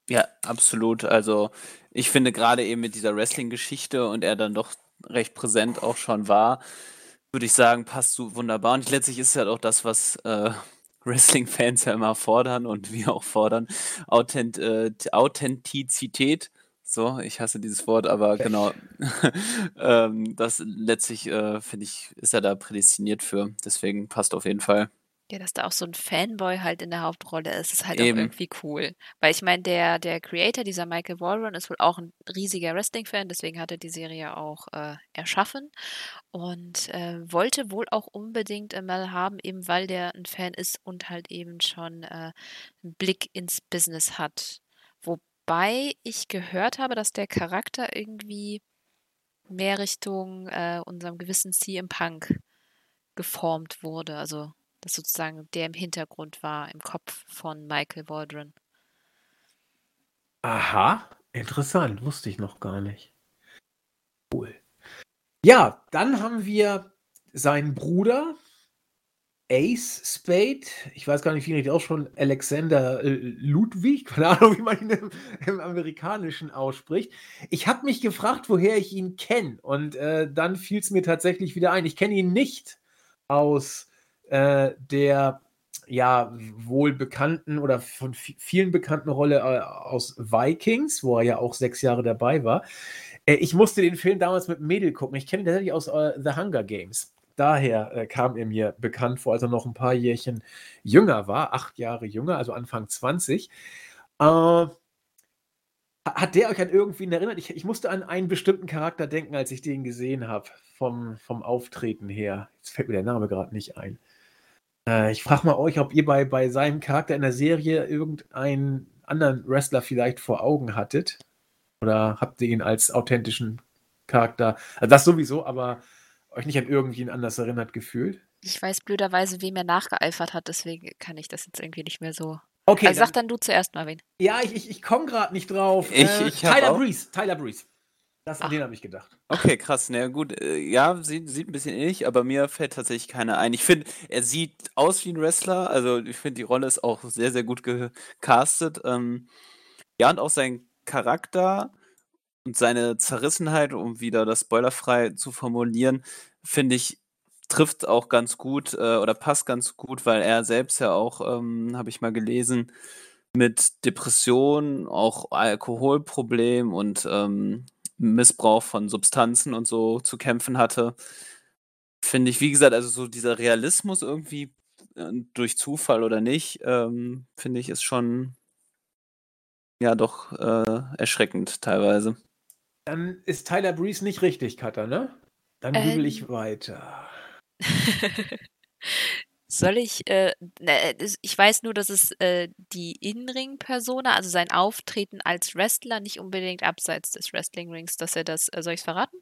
Ja, absolut. Also ich finde gerade eben mit dieser Wrestling-Geschichte und er dann doch recht präsent auch schon war, würde ich sagen, passt so wunderbar. Und letztlich ist es halt auch das, was äh, Wrestling-Fans ja immer fordern und wir auch fordern, Authent äh, Authentizität. So, ich hasse dieses Wort, aber genau. ähm, das letztlich, äh, finde ich, ist er da prädestiniert für. Deswegen passt auf jeden Fall. Ja, dass da auch so ein Fanboy halt in der Hauptrolle ist, ist halt auch irgendwie cool. Weil ich meine, der, der Creator, dieser Michael Wallron, ist wohl auch ein riesiger Wrestling-Fan, deswegen hat er die Serie auch äh, erschaffen und äh, wollte wohl auch unbedingt Mel haben, eben weil der ein Fan ist und halt eben schon äh, einen Blick ins Business hat. Wobei ich gehört habe, dass der Charakter irgendwie mehr Richtung äh, unserem gewissen CM Punk geformt wurde. Also das sozusagen der im Hintergrund war, im Kopf von Michael Waldron. Aha, interessant, wusste ich noch gar nicht. Cool. Ja, dann haben wir seinen Bruder, Ace Spade, ich weiß gar nicht, wie ich auch schon, Alexander äh, Ludwig, keine Ahnung, wie man ihn im, im Amerikanischen ausspricht. Ich habe mich gefragt, woher ich ihn kenne und äh, dann fiel es mir tatsächlich wieder ein. Ich kenne ihn nicht aus äh, der ja wohl bekannten oder von vielen bekannten Rolle äh, aus Vikings, wo er ja auch sechs Jahre dabei war. Äh, ich musste den Film damals mit Mädel gucken. Ich kenne ihn tatsächlich aus äh, The Hunger Games. Daher äh, kam er mir bekannt vor, als er noch ein paar Jährchen jünger war, acht Jahre jünger, also Anfang 20. Äh, hat der euch an irgendwen erinnert? Ich, ich, musste an einen bestimmten Charakter denken, als ich den gesehen habe, vom, vom Auftreten her. Jetzt fällt mir der Name gerade nicht ein. Äh, ich frage mal euch, ob ihr bei, bei seinem Charakter in der Serie irgendeinen anderen Wrestler vielleicht vor Augen hattet. Oder habt ihr ihn als authentischen Charakter? Also das sowieso, aber euch nicht an irgendwen anders erinnert gefühlt? Ich weiß blöderweise, wem er nachgeeifert hat, deswegen kann ich das jetzt irgendwie nicht mehr so. Okay. Also dann, sag dann du zuerst mal wen. Ja, ich, ich, ich komme gerade nicht drauf. Ich, äh, ich Tyler Breeze. Tyler Breeze. Das, an den habe ich gedacht. Okay, krass. Na gut, äh, ja, sieht, sieht ein bisschen ähnlich, aber mir fällt tatsächlich keiner ein. Ich finde, er sieht aus wie ein Wrestler. Also ich finde, die Rolle ist auch sehr, sehr gut gecastet. Ähm, ja, und auch sein Charakter und seine Zerrissenheit, um wieder das spoilerfrei zu formulieren, finde ich, trifft auch ganz gut äh, oder passt ganz gut, weil er selbst ja auch, ähm, habe ich mal gelesen, mit Depressionen, auch Alkoholproblem und ähm, Missbrauch von Substanzen und so zu kämpfen hatte. Finde ich, wie gesagt, also so dieser Realismus irgendwie äh, durch Zufall oder nicht, ähm, finde ich, ist schon ja doch äh, erschreckend teilweise. Dann ist Tyler Breeze nicht richtig, Cutter, ne? Dann Ähm. ich weiter. Soll ich, äh, das- ich weiß nur, dass es äh, die In-Ring-Persona, also sein Auftreten als Wrestler, nicht unbedingt abseits des Wrestling-Rings, dass er das, äh, soll ich es verraten?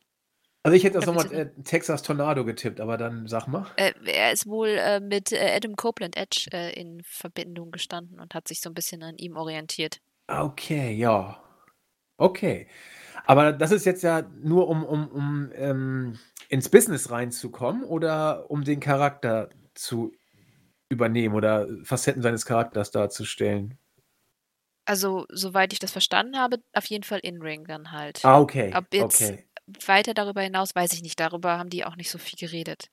Also ich hätte das nochmal äh, Texas Tornado getippt, aber dann sag mal. Äh, er ist wohl äh, mit äh, Adam Copeland Edge äh, in Verbindung gestanden und hat sich so ein bisschen an ihm orientiert. Okay, ja. Okay. Aber das ist jetzt ja nur, um, um, um ähm, ins Business reinzukommen oder um den Charakter zu übernehmen oder Facetten seines Charakters darzustellen. Also, soweit ich das verstanden habe, auf jeden Fall In-Ring dann halt. Ah, okay. Ob jetzt Okay. weiter darüber hinaus, weiß ich nicht. Darüber haben die auch nicht so viel geredet.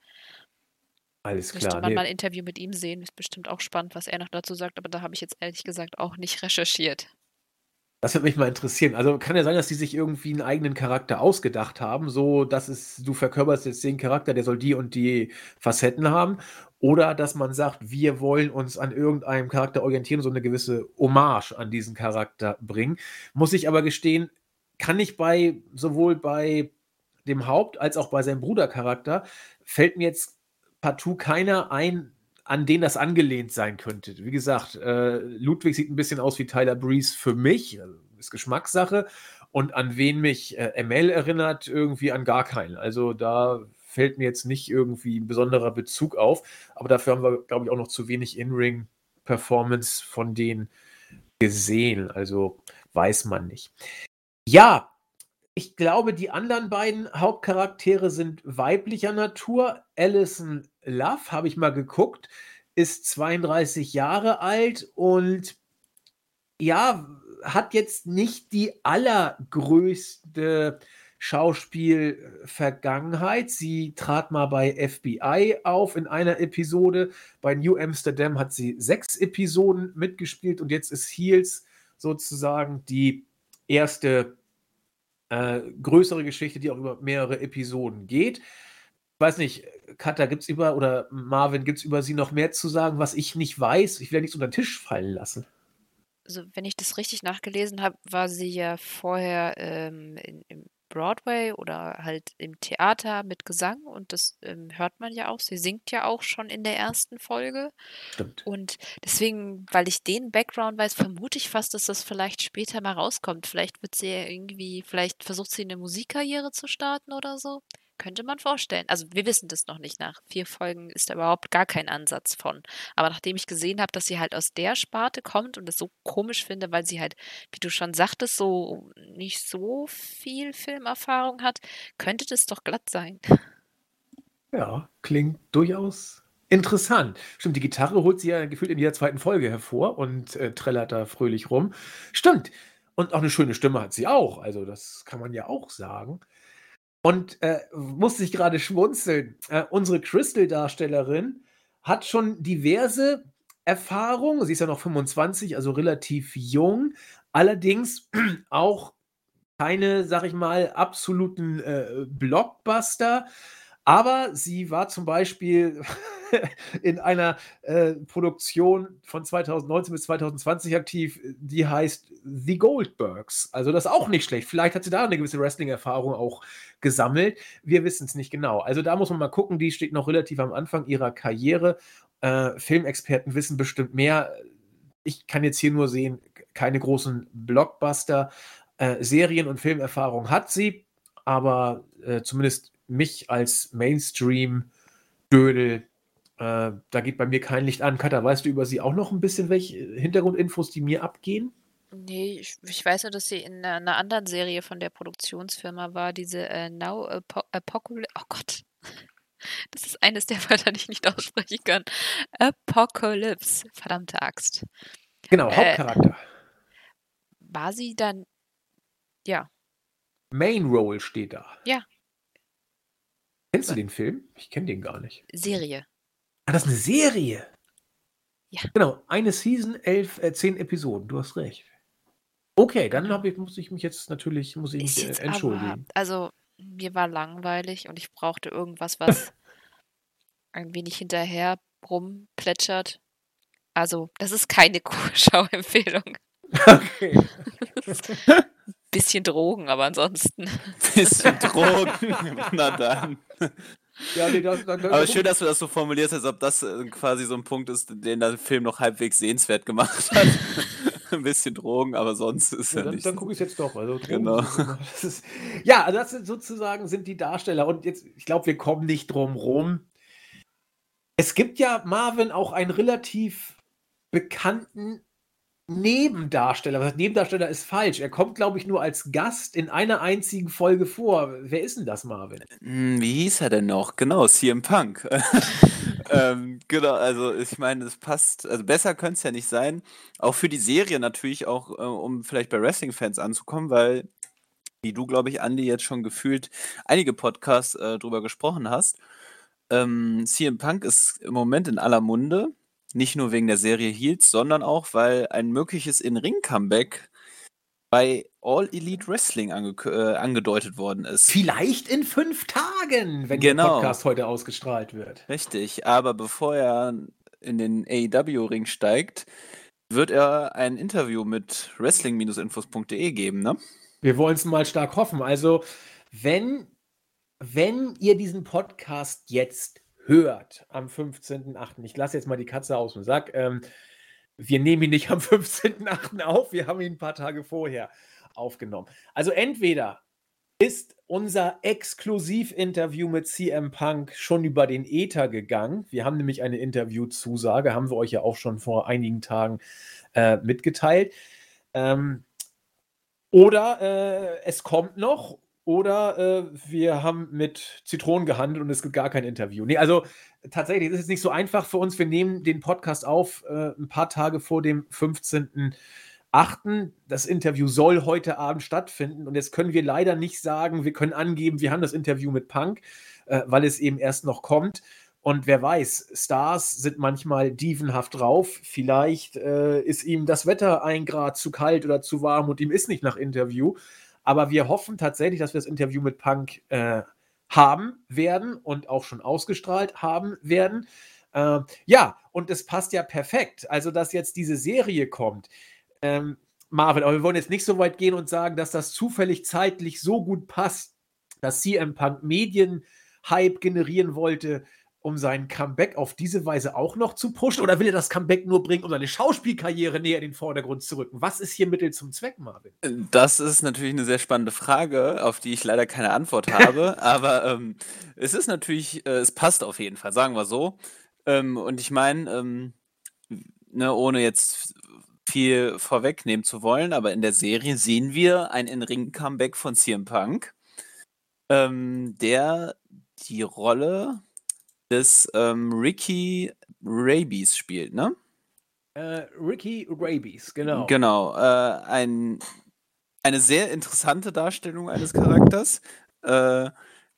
Alles Müsste klar. man Nee, mal ein Interview mit ihm sehen. Ist bestimmt auch spannend, was er noch dazu sagt, aber da habe ich jetzt ehrlich gesagt auch nicht recherchiert. Das würde mich mal interessieren. Also kann ja sein, dass die sich irgendwie einen eigenen Charakter ausgedacht haben, so dass es, du verkörperst jetzt den Charakter, der soll die und die Facetten haben. Oder dass man sagt, wir wollen uns an irgendeinem Charakter orientieren, so eine gewisse Hommage an diesen Charakter bringen. Muss ich aber gestehen, kann ich bei sowohl bei dem Haupt- als auch bei seinem Brudercharakter, fällt mir jetzt partout keiner ein, an den das angelehnt sein könnte. Wie gesagt, äh, Ludwig sieht ein bisschen aus wie Tyler Breeze für mich, also ist Geschmackssache. Und an wen mich äh, ML erinnert, irgendwie an gar keinen. Also da fällt mir jetzt nicht irgendwie ein besonderer Bezug auf. Aber dafür haben wir, glaube ich, auch noch zu wenig In-Ring-Performance von denen gesehen. Also weiß man nicht. Ja, ich glaube, die anderen beiden Hauptcharaktere sind weiblicher Natur. Alison Love, habe ich mal geguckt, ist 32 Jahre alt und ja, hat jetzt nicht die allergrößte Schauspielvergangenheit. Sie trat mal bei FBI auf in einer Episode. Bei New Amsterdam hat sie sechs Episoden mitgespielt und jetzt ist Heels sozusagen die erste äh, größere Geschichte, die auch über mehrere Episoden geht. Ich weiß nicht, Katha, gibt es über oder Marvin, gibt es über sie noch mehr zu sagen, was ich nicht weiß? Ich will ja nichts unter den Tisch fallen lassen. Also, wenn ich das richtig nachgelesen habe, war sie ja vorher ähm, in, im Broadway oder halt im Theater mit Gesang und das ähm, hört man ja auch. Sie singt ja auch schon in der ersten Folge. Stimmt. Und deswegen, weil ich den Background weiß, vermute ich fast, dass das vielleicht später mal rauskommt. Vielleicht wird sie ja irgendwie, vielleicht versucht sie eine Musikkarriere zu starten oder so. Könnte man vorstellen. Also wir wissen das noch nicht. Nach vier Folgen ist da überhaupt gar kein Ansatz von. Aber nachdem ich gesehen habe, dass sie halt aus der Sparte kommt und es so komisch finde, weil sie halt, wie du schon sagtest, so nicht so viel Filmerfahrung hat, könnte das doch glatt sein. Ja, klingt durchaus interessant. Stimmt, die Gitarre holt sie ja gefühlt in jeder zweiten Folge hervor und äh, trällert da fröhlich rum. Stimmt. Und auch eine schöne Stimme hat sie auch. Also, das kann man ja auch sagen. Und äh, musste ich gerade schmunzeln. Äh, unsere Crystal-Darstellerin hat schon diverse Erfahrungen. Sie ist ja noch 25, also relativ jung. Allerdings auch keine, sag ich mal, absoluten äh, Blockbuster. Aber sie war zum Beispiel in einer äh, Produktion von 2019 bis 2020 aktiv, die heißt The Goldbergs. Also das ist auch nicht schlecht. Vielleicht hat sie da eine gewisse Wrestling-Erfahrung auch gesammelt. Wir wissen es nicht genau. Also da muss man mal gucken. Die steht noch relativ am Anfang ihrer Karriere. Äh, Filmexperten wissen bestimmt mehr. Ich kann jetzt hier nur sehen, keine großen Blockbuster. Äh, Serien- und Filmerfahrung hat sie, aber äh, zumindest mich als Mainstream-Dödel, äh, da geht bei mir kein Licht an. Katha, weißt du über sie auch noch ein bisschen welche Hintergrundinfos, die mir abgehen? Nee, ich, ich weiß nur, dass sie in einer, anderen Serie von der Produktionsfirma war, diese äh, Now Apo Apocalypse. Oh Gott. Das ist eines der Wörter, die ich nicht aussprechen kann. Apocalypse. Verdammte Axt. Genau, Äh, Hauptcharakter. War sie dann. Ja. Main Role steht da. Ja. Kennst du den Film? Ich kenne den gar nicht. Serie. Ah, das ist eine Serie. Ja. Genau, eine Season, elf, äh, zehn Episoden. Du hast recht. Okay, dann ich, muss ich mich jetzt natürlich muss ich mich, äh, jetzt aber. entschuldigen. Also, mir war langweilig und ich brauchte irgendwas, was ein wenig hinterher rumplätschert. Also, das ist keine Schauempfehlung. Okay. Bisschen Drogen, aber ansonsten. Bisschen Drogen. Na dann. Ja, nee, das, das, Aber schön, dass du das so formulierst, als ob das äh, quasi so ein Punkt ist, den der Film noch halbwegs sehenswert gemacht hat. ein bisschen Drogen, aber sonst ist Ja, ja dann, nicht. dann gucke ich es jetzt doch. Also, Genau. Das ist, ja, also das sind sozusagen sind die Darsteller. Und jetzt, ich glaube, wir kommen nicht drum rum. Es gibt ja Marvin auch einen relativ bekannten Nebendarsteller. Was Nebendarsteller ist falsch. Er kommt, glaube ich, nur als Gast in einer einzigen Folge vor. Wer ist denn das, Marvin? Hm, Wie hieß er denn noch? Genau, CM Punk. ähm, genau, also ich meine, es passt, also besser könnte es ja nicht sein. Auch für die Serie natürlich auch, äh, um vielleicht bei Wrestling-Fans anzukommen, weil, wie du, glaube ich, Andi, jetzt schon gefühlt einige Podcasts äh, drüber gesprochen hast. Ähm, CM Punk ist im Moment in aller Munde, nicht nur wegen der Serie Heels, sondern auch, weil ein mögliches In-Ring-Comeback bei All Elite Wrestling ange äh, angedeutet worden ist. Vielleicht in fünf Tagen, wenn Genau. der Podcast heute ausgestrahlt wird. Richtig, aber bevor er in den AEW-Ring steigt, wird er ein Interview mit wrestling-infos.de geben, ne? Wir wollen es mal stark hoffen. Also, wenn, wenn ihr diesen Podcast jetzt hört, am 15.8., ich lasse jetzt mal die Katze aus dem Sack, ähm, wir nehmen ihn nicht am 15.8. auf, wir haben ihn ein paar Tage vorher aufgenommen. Also entweder ist unser Exklusivinterview mit CM Punk schon über den Ether gegangen. Wir haben nämlich eine Interviewzusage, haben wir euch ja auch schon vor einigen Tagen äh, mitgeteilt. Ähm, oder äh, es kommt noch, oder äh, wir haben mit Zitronen gehandelt und es gibt gar kein Interview. Nee, also tatsächlich, es ist nicht so einfach für uns. Wir nehmen den Podcast auf äh, ein paar Tage vor dem 15.8. Das Interview soll heute Abend stattfinden und jetzt können wir leider nicht sagen, wir können angeben, wir haben das Interview mit Punk, äh, weil es eben erst noch kommt. Und wer weiß, Stars sind manchmal dievenhaft drauf. Vielleicht äh, ist ihm das Wetter ein Grad zu kalt oder zu warm und ihm ist nicht nach Interview. Aber wir hoffen tatsächlich, dass wir das Interview mit Punk äh, haben werden und auch schon ausgestrahlt haben werden. Äh, ja, und es passt ja perfekt. Also, dass jetzt diese Serie kommt. Ähm, Marvin, aber wir wollen jetzt nicht so weit gehen und sagen, dass das zufällig zeitlich so gut passt, dass CM Punk Medienhype generieren wollte, um sein Comeback auf diese Weise auch noch zu pushen? Oder will er das Comeback nur bringen, um seine Schauspielkarriere näher in den Vordergrund zu rücken? Was ist hier Mittel zum Zweck, Marvin? Das ist natürlich eine sehr spannende Frage, auf die ich leider keine Antwort habe. aber ähm, es ist natürlich, äh, es passt auf jeden Fall, sagen wir so. Ähm, und ich meine, ähm, ne, ohne jetzt viel vorwegnehmen zu wollen, aber in der Serie sehen wir ein In-Ring-Comeback von CM Punk, ähm, der die Rolle des ähm, Ricky Rabies spielt, ne? Äh, Ricky Rabies, genau. Genau, äh, ein, eine sehr interessante Darstellung eines Charakters. Äh,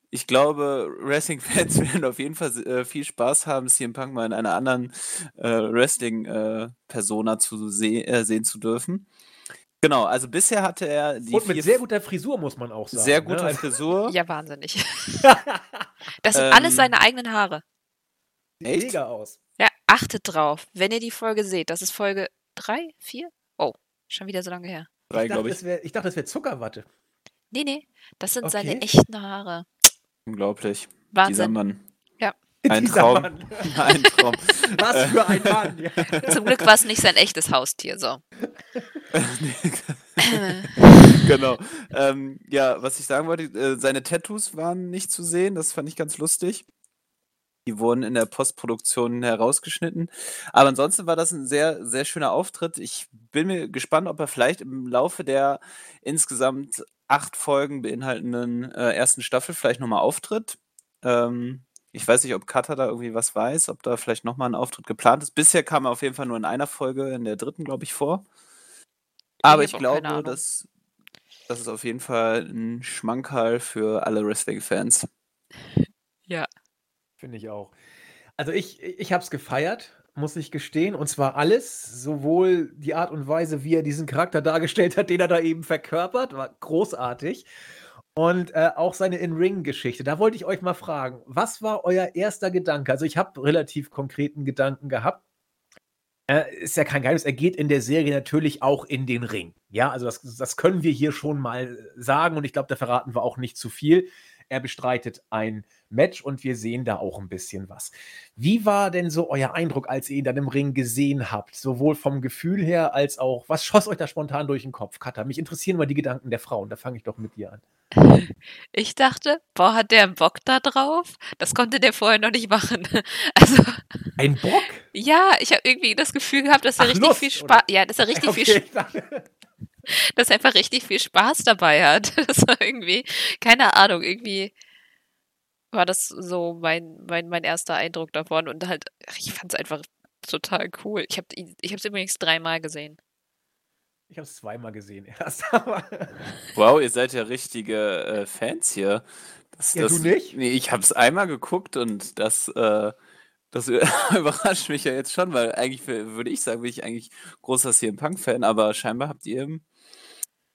ich glaube, Wrestling-Fans werden auf jeden Fall äh, viel Spaß haben, CM Punk mal in einer anderen äh, Wrestling-Persona zu se äh, sehen zu dürfen. Genau, also bisher hatte er die Und mit sehr guter Frisur, muss man auch sagen. sehr ne? gute Also- Frisur. Ja, wahnsinnig. Das sind Ähm, alles seine eigenen Haare. Sieht Echt? mega aus. Ja, achtet drauf, wenn ihr die Folge seht. Das ist Folge 3, 4? Oh, schon wieder so lange her. Drei, Ich dachte, glaube ich. wär, ich dachte, das wäre Zuckerwatte. Nee, nee, das sind seine Okay. echten Haare. Unglaublich. Dieser Wahnsinn. Mann. Ein Traum. Mann. Ein Traum. Was für ein Mann. Ja. Zum Glück war es nicht sein echtes Haustier, so. genau. Ähm, ja, was ich sagen wollte, äh, seine Tattoos waren nicht zu sehen, das fand ich ganz lustig. Die wurden in der Postproduktion herausgeschnitten. Aber ansonsten war das ein sehr, sehr schöner Auftritt. Ich bin mir gespannt, ob er vielleicht im Laufe der insgesamt acht Folgen beinhaltenden äh, ersten Staffel vielleicht nochmal auftritt. Ähm, ich weiß nicht, ob Kata da irgendwie was weiß, ob da vielleicht nochmal ein Auftritt geplant ist. Bisher kam er auf jeden Fall nur in einer Folge, in der dritten, glaube ich, vor. Aber Ich ich glaube, dass das ist auf jeden Fall ein Schmankerl für alle Wrestling-Fans. Ja. Finde ich auch. Also ich, ich habe es gefeiert, muss ich gestehen. Und zwar alles, sowohl die Art und Weise, wie er diesen Charakter dargestellt hat, den er da eben verkörpert, war großartig. Und äh, auch seine In-Ring-Geschichte. Da wollte ich euch mal fragen, was war euer erster Gedanke? Also ich habe relativ konkreten Gedanken gehabt. Äh, ist ja kein Geheimnis, er geht in der Serie natürlich auch in den Ring. Ja, also das, das können wir hier schon mal sagen und ich glaube, da verraten wir auch nicht zu viel. Er bestreitet ein Match und wir sehen da auch ein bisschen was. Wie war denn so euer Eindruck, als ihr ihn dann im Ring gesehen habt? Sowohl vom Gefühl her als auch, was schoss euch da spontan durch den Kopf, Katha? Mich interessieren mal die Gedanken der Frauen, da fange ich doch mit dir an. Ich dachte, boah, hat der einen Bock da drauf? Das konnte der vorher noch nicht machen. Also. Ein Bock? Ja, ich habe irgendwie das Gefühl gehabt, dass er Ach, richtig Lust, viel Spaß. Ja, dass er richtig okay, viel Spaß. dass er einfach richtig viel Spaß dabei hat. Das war irgendwie, keine Ahnung, irgendwie war das so mein, mein, mein erster Eindruck davon und halt, ich fand es einfach total cool. Ich habe ich es übrigens dreimal gesehen. Ich habe es zweimal gesehen erst. wow, ihr seid ja richtige äh, Fans hier. Das, ja, das, du nicht? Nee, ich habe es einmal geguckt und das, äh, das überrascht mich ja jetzt schon, weil eigentlich würde ich sagen, bin ich eigentlich großer CM Punk-Fan, aber scheinbar habt ihr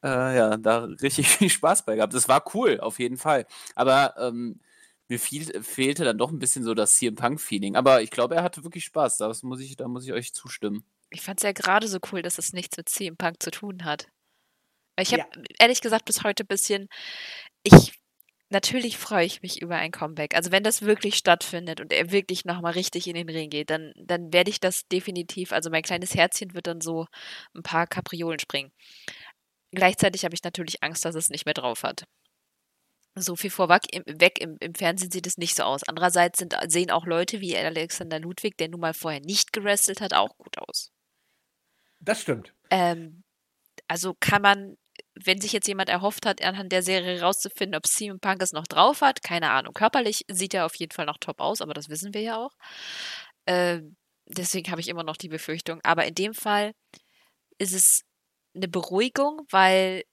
äh, ja, da richtig viel Spaß bei gehabt. Das war cool, auf jeden Fall. Aber ähm, mir viel, fehlte dann doch ein bisschen so das CM Punk-Feeling. Aber ich glaube, er hatte wirklich Spaß. Das muss ich, da muss ich euch zustimmen. Ich fand es ja gerade so cool, dass es nichts mit CM Punk zu tun hat. Ich habe ja. ehrlich gesagt bis heute ein bisschen. Ich natürlich freue ich mich über ein Comeback. Also wenn das wirklich stattfindet und er wirklich nochmal richtig in den Ring geht, dann, dann werde ich das definitiv, also mein kleines Herzchen wird dann so ein paar Kapriolen springen. Gleichzeitig habe ich natürlich Angst, dass es nicht mehr drauf hat. So viel vorweg im, weg, im, im Fernsehen sieht es nicht so aus. Andererseits sind, sehen auch Leute wie Alexander Ludwig, der nun mal vorher nicht gerestelt hat, auch gut aus. Das stimmt. Ähm, also kann man, wenn sich jetzt jemand erhofft hat, anhand der Serie herauszufinden, ob CM Punk es noch drauf hat, keine Ahnung. Körperlich sieht er auf jeden Fall noch top aus, aber das wissen wir ja auch. Äh, deswegen habe ich immer noch die Befürchtung. Aber in dem Fall ist es eine Beruhigung, weil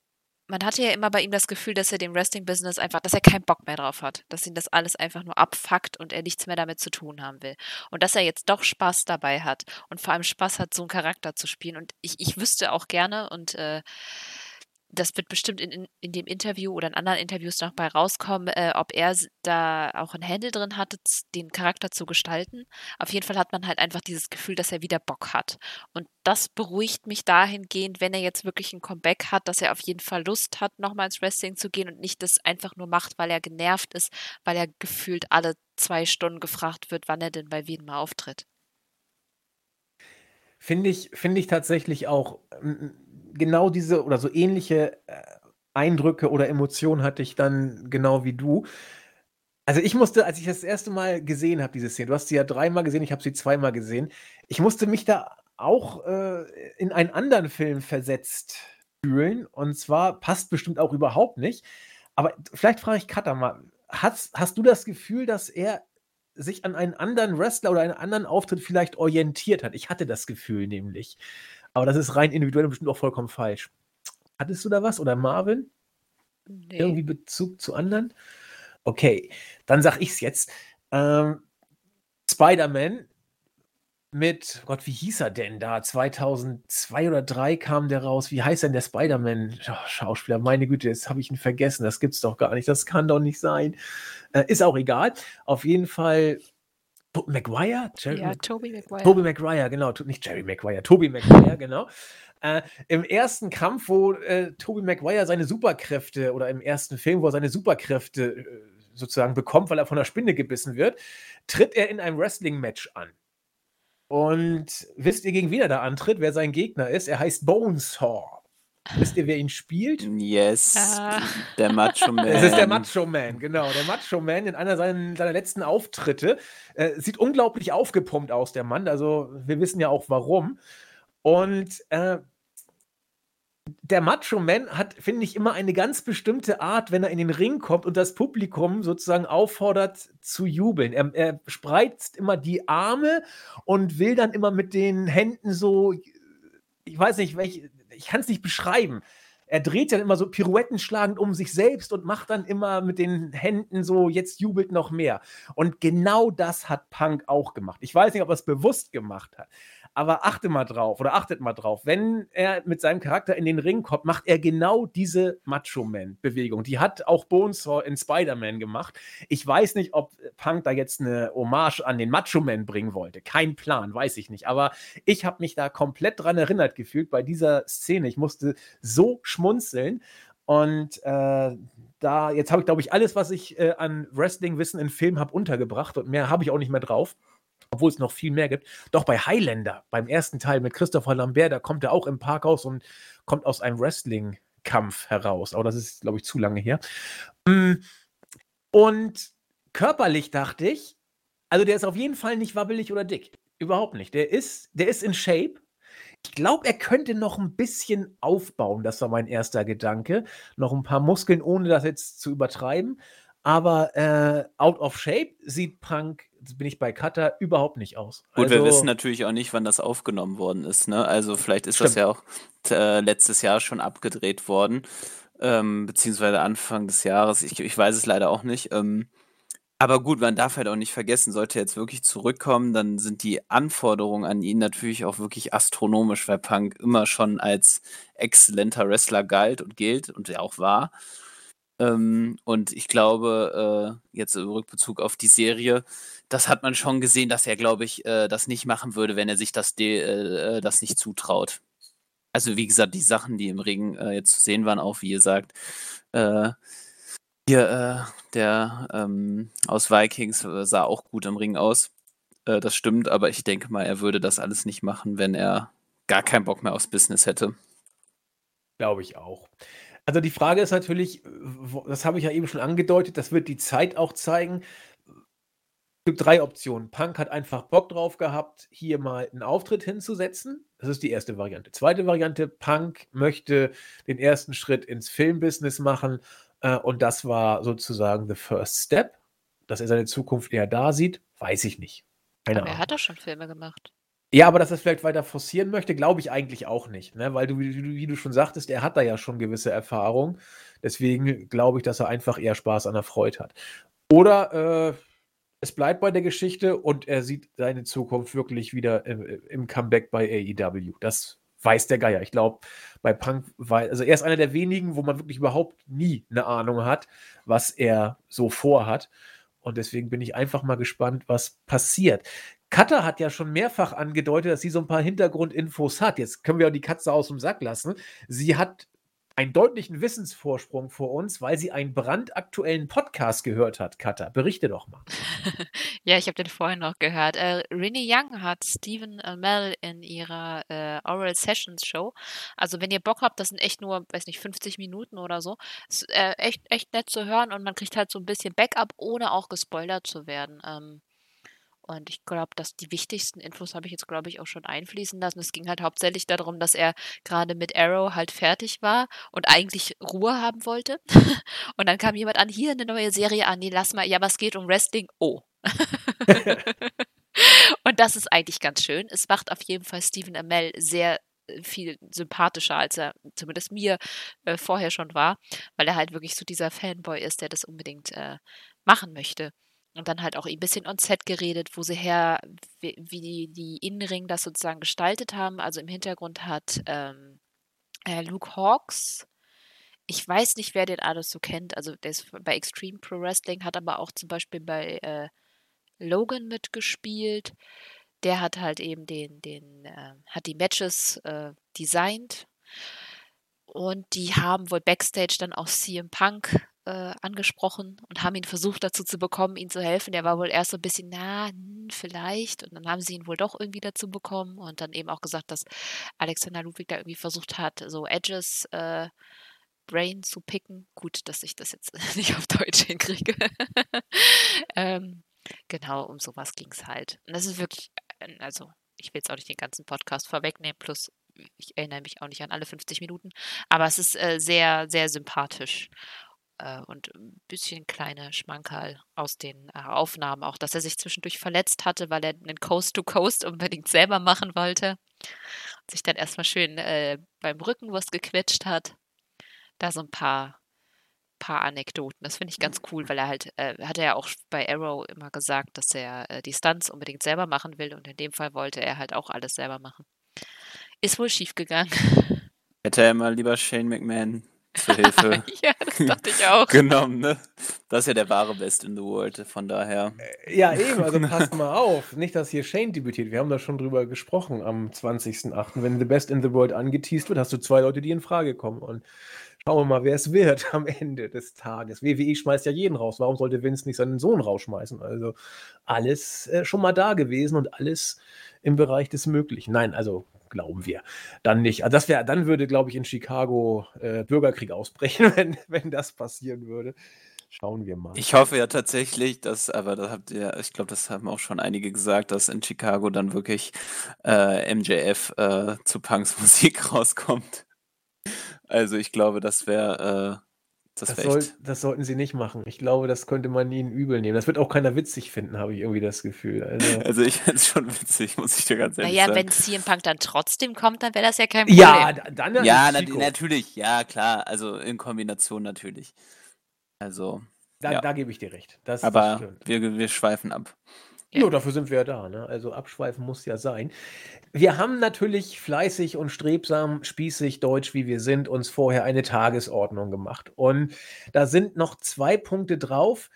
man hatte ja immer bei ihm das Gefühl, dass er dem Wrestling-Business einfach, dass er keinen Bock mehr drauf hat, dass ihn das alles einfach nur abfuckt und er nichts mehr damit zu tun haben will. Und dass er jetzt doch Spaß dabei hat und vor allem Spaß hat, so einen Charakter zu spielen. Und ich, ich wüsste auch gerne und äh, das wird bestimmt in, in, in, dem Interview oder in anderen Interviews noch bei rauskommen, äh, ob er da auch ein Handel drin hatte, den Charakter zu gestalten. Auf jeden Fall hat man halt einfach dieses Gefühl, dass er wieder Bock hat. Und das beruhigt mich dahingehend, wenn er jetzt wirklich ein Comeback hat, dass er auf jeden Fall Lust hat, nochmal ins Wrestling zu gehen und nicht das einfach nur macht, weil er genervt ist, weil er gefühlt alle zwei Stunden gefragt wird, wann er denn bei Wien mal auftritt. Finde ich, finde ich tatsächlich auch genau diese oder so ähnliche äh, Eindrücke oder Emotionen hatte ich dann genau wie du. Also ich musste, als ich das erste Mal gesehen habe, diese Szene, du hast sie ja dreimal gesehen, ich habe sie zweimal gesehen, ich musste mich da auch äh, in einen anderen Film versetzt fühlen. Und zwar passt bestimmt auch überhaupt nicht. Aber vielleicht frage ich Katha mal, hast, hast du das Gefühl, dass er sich an einen anderen Wrestler oder einen anderen Auftritt vielleicht orientiert hat? Ich hatte das Gefühl nämlich. Aber das ist rein individuell und bestimmt auch vollkommen falsch. Hattest du da was? Oder Marvin? Nee. Irgendwie Bezug zu anderen? Okay, dann sag ich's jetzt. Ähm, Spider-Man mit, Gott, wie hieß er denn da? 2002 oder 2003 kam der raus. Wie heißt denn der Spider-Man-Schauspieler? Meine Güte, jetzt habe ich ihn vergessen. Das gibt's doch gar nicht. Das kann doch nicht sein. Äh, ist auch egal. Auf jeden Fall Maguire? Jerry ja, Toby Maguire. Toby Maguire, genau. Nicht Jerry Maguire, Toby Maguire, genau. Äh, Im ersten Kampf, wo äh, Toby Maguire seine Superkräfte oder im ersten Film, wo er seine Superkräfte äh, sozusagen bekommt, weil er von der Spinne gebissen wird, tritt er in einem Wrestling-Match an. Und wisst ihr, gegen wen er da antritt, wer sein Gegner ist? Er heißt Bonesaw. Wisst ihr, wer ihn spielt? Yes, ah. der Macho Man. Es ist der Macho Man, genau. Der Macho Man in einer seiner, seiner letzten Auftritte. Äh, sieht unglaublich aufgepumpt aus, der Mann. Also, wir wissen ja auch warum. Und äh, der Macho Man hat, finde ich, immer eine ganz bestimmte Art, wenn er in den Ring kommt und das Publikum sozusagen auffordert zu jubeln. Er, er spreizt immer die Arme und will dann immer mit den Händen so, ich weiß nicht, welche, ich kann es nicht beschreiben. Er dreht dann immer so Pirouetten schlagend um sich selbst und macht dann immer mit den Händen so, jetzt jubelt noch mehr. Und genau das hat Punk auch gemacht. Ich weiß nicht, ob er es bewusst gemacht hat. Aber achte mal drauf oder achtet mal drauf, wenn er mit seinem Charakter in den Ring kommt, macht er genau diese Macho-Man-Bewegung. Die hat auch Bonesaw in Spider-Man gemacht. Ich weiß nicht, ob Punk da jetzt eine Hommage an den Macho-Man bringen wollte. Kein Plan, weiß ich nicht. Aber ich habe mich da komplett dran erinnert gefühlt bei dieser Szene. Ich musste so schmunzeln. Und äh, da, jetzt habe ich, glaube ich, alles, was ich äh, an Wrestling-Wissen in Film habe, untergebracht und mehr habe ich auch nicht mehr drauf obwohl es noch viel mehr gibt. Doch bei Highlander, beim ersten Teil mit Christopher Lambert, da kommt er auch im Parkhaus und kommt aus einem Wrestling-Kampf heraus. Aber das ist, glaube ich, zu lange her. Mm, und körperlich dachte ich, also der ist auf jeden Fall nicht wabbelig oder dick. Überhaupt nicht. Der ist, der ist in Shape. Ich glaube, er könnte noch ein bisschen aufbauen. Das war mein erster Gedanke. Noch ein paar Muskeln, ohne das jetzt zu übertreiben. Aber äh, out of shape sieht Punk, bin ich bei Cutter, überhaupt nicht aus. Gut, also, wir wissen natürlich auch nicht, wann das aufgenommen worden ist. Ne? Also vielleicht ist stimmt. das ja auch äh, letztes Jahr schon abgedreht worden, ähm, beziehungsweise Anfang des Jahres. Ich, ich weiß es leider auch nicht. Ähm, aber gut, man darf halt auch nicht vergessen, sollte er jetzt wirklich zurückkommen, dann sind die Anforderungen an ihn natürlich auch wirklich astronomisch, weil Punk immer schon als exzellenter Wrestler galt und gilt und er auch war. Ähm, und ich glaube, äh, jetzt im Rückbezug auf die Serie, das hat man schon gesehen, dass er, glaube ich, äh, das nicht machen würde, wenn er sich das, äh, das nicht zutraut. Also wie gesagt, die Sachen, die im Ring äh, jetzt zu sehen waren, auch wie ihr sagt, äh, hier, äh, der ähm, aus Vikings sah auch gut im Ring aus. das stimmt, aber ich denke mal, er würde das alles nicht machen, wenn er gar keinen Bock mehr aufs Business hätte. Glaube ich auch. Also die Frage ist natürlich, das habe ich ja eben schon angedeutet, das wird die Zeit auch zeigen. Es gibt drei Optionen. Punk hat einfach Bock drauf gehabt, hier mal einen Auftritt hinzusetzen. Das ist die erste Variante. Zweite Variante, Punk möchte den ersten Schritt ins Filmbusiness machen äh, und das war sozusagen the first step. Dass er seine Zukunft eher da sieht, weiß ich nicht. Keine Aber er hat doch schon Filme gemacht. Ja, aber dass er es vielleicht weiter forcieren möchte, glaube ich eigentlich auch nicht, ne? Weil du, wie du wie du schon sagtest, er hat da ja schon gewisse Erfahrung. Deswegen glaube ich, dass er einfach eher Spaß an der Freude hat. Oder, äh, es bleibt bei der Geschichte und er sieht seine Zukunft wirklich wieder im im Comeback bei AEW. Das weiß der Geier. Ich glaube, bei Punk war also er ist einer der wenigen, wo man wirklich überhaupt nie eine Ahnung hat, was er so vorhat. Und deswegen bin ich einfach mal gespannt, was passiert. Katha hat ja schon mehrfach angedeutet, dass sie so ein paar Hintergrundinfos hat. Jetzt können wir auch die Katze aus dem Sack lassen. Sie hat einen deutlichen Wissensvorsprung vor uns, weil sie einen brandaktuellen Podcast gehört hat. Katha, berichte doch mal. ja, ich habe den vorhin noch gehört. Äh, Rinny Young hat Stephen Amell in ihrer äh, Oral Sessions Show. Also wenn ihr Bock habt, das sind echt nur, weiß nicht, 50 Minuten oder so. Ist äh, echt, echt nett zu hören und man kriegt halt so ein bisschen Backup, ohne auch gespoilert zu werden. Ähm, und ich glaube, dass die wichtigsten Infos habe ich jetzt, glaube ich, auch schon einfließen lassen. Es ging halt hauptsächlich darum, dass er gerade mit Arrow halt fertig war und eigentlich Ruhe haben wollte. und dann kam jemand an, hier eine neue Serie an, nee, lass mal, ja, was geht um Wrestling? Oh. und das ist eigentlich ganz schön. Es macht auf jeden Fall Stephen Amell sehr äh, viel sympathischer, als er zumindest mir äh, vorher schon war, weil er halt wirklich so dieser Fanboy ist, der das unbedingt äh, machen möchte. Und dann halt auch ein bisschen on Set geredet, wo sie her, wie, wie die, Innenring das sozusagen gestaltet haben. Also im Hintergrund hat ähm, äh, Luke Hawks, ich weiß nicht, wer den alles so kennt, also der ist bei Extreme Pro Wrestling, hat aber auch zum Beispiel bei äh, Logan mitgespielt. Der hat halt eben den, den, äh, hat die Matches äh, designt. Und die haben wohl Backstage dann auch CM Punk äh, angesprochen und haben ihn versucht dazu zu bekommen, ihn zu helfen. Der war wohl erst so ein bisschen, na, hm, vielleicht. Und dann haben sie ihn wohl doch irgendwie dazu bekommen und dann eben auch gesagt, dass Alexander Ludwig da irgendwie versucht hat, so Edges äh, Brain zu picken. Gut, dass ich das jetzt nicht auf Deutsch hinkriege. ähm, genau, um sowas ging es halt. Und das ist wirklich, äh, also ich will jetzt auch nicht den ganzen Podcast vorwegnehmen, plus ich erinnere mich auch nicht an alle 50 Minuten, aber es ist äh, sehr, sehr sympathisch äh, und ein bisschen kleine Schmankerl aus den äh, Aufnahmen. Auch, dass er sich zwischendurch verletzt hatte, weil er einen Coast-to-Coast unbedingt selber machen wollte. Und sich dann erstmal schön äh, beim Rücken was gequetscht hat. Da so ein paar paar Anekdoten. Das finde ich ganz cool, weil er halt, äh, hat er ja auch bei Arrow immer gesagt, dass er äh, die Stunts unbedingt selber machen will und in dem Fall wollte er halt auch alles selber machen. Ist wohl schief gegangen. Hätte er mal lieber Shane McMahon zur Hilfe ja, das dachte ich auch. genommen, ne? Das ist ja der wahre Best in the World, von daher. Ja, eben, also passt mal auf. Nicht, dass hier Shane debütiert. Wir haben da schon drüber gesprochen am 20.08. Wenn The Best in the World angeteased wird, hast du zwei Leute, die in Frage kommen. Und schauen wir mal, wer es wird am Ende des Tages. WWE schmeißt ja jeden raus. Warum sollte Vince nicht seinen Sohn rausschmeißen? Also alles äh, schon mal da gewesen und alles im Bereich des Möglichen. Nein, also glauben wir. Dann nicht. Also das wäre, dann würde, glaube ich, in Chicago äh, Bürgerkrieg ausbrechen, wenn, wenn das passieren würde. Schauen wir mal. Ich hoffe ja tatsächlich, dass, aber das habt ihr, ich glaube, das haben auch schon einige gesagt, dass in Chicago dann wirklich äh, MJF äh, zu Punks Musik rauskommt. Also ich glaube, das wäre äh, das, Das, wär soll, das sollten sie nicht machen. Ich glaube, das könnte man ihnen übel nehmen. Das wird auch keiner witzig finden, habe ich irgendwie das Gefühl. Also, Also ich finde es schon witzig, muss ich dir ganz ehrlich Naja, sagen. wenn CM Punk dann trotzdem kommt, dann wäre das ja kein Problem. ja, da- dann Ja, na, natürlich, ja, klar. Also in Kombination natürlich. Also, Da, ja. da gebe ich dir recht. Das, aber wir, wir schweifen ab. Ja. Ja, dafür sind wir ja da. Ne? Also abschweifen muss ja sein. Wir haben natürlich fleißig und strebsam, spießig, deutsch wie wir sind, uns vorher eine Tagesordnung gemacht. Und da sind noch zwei Punkte drauf,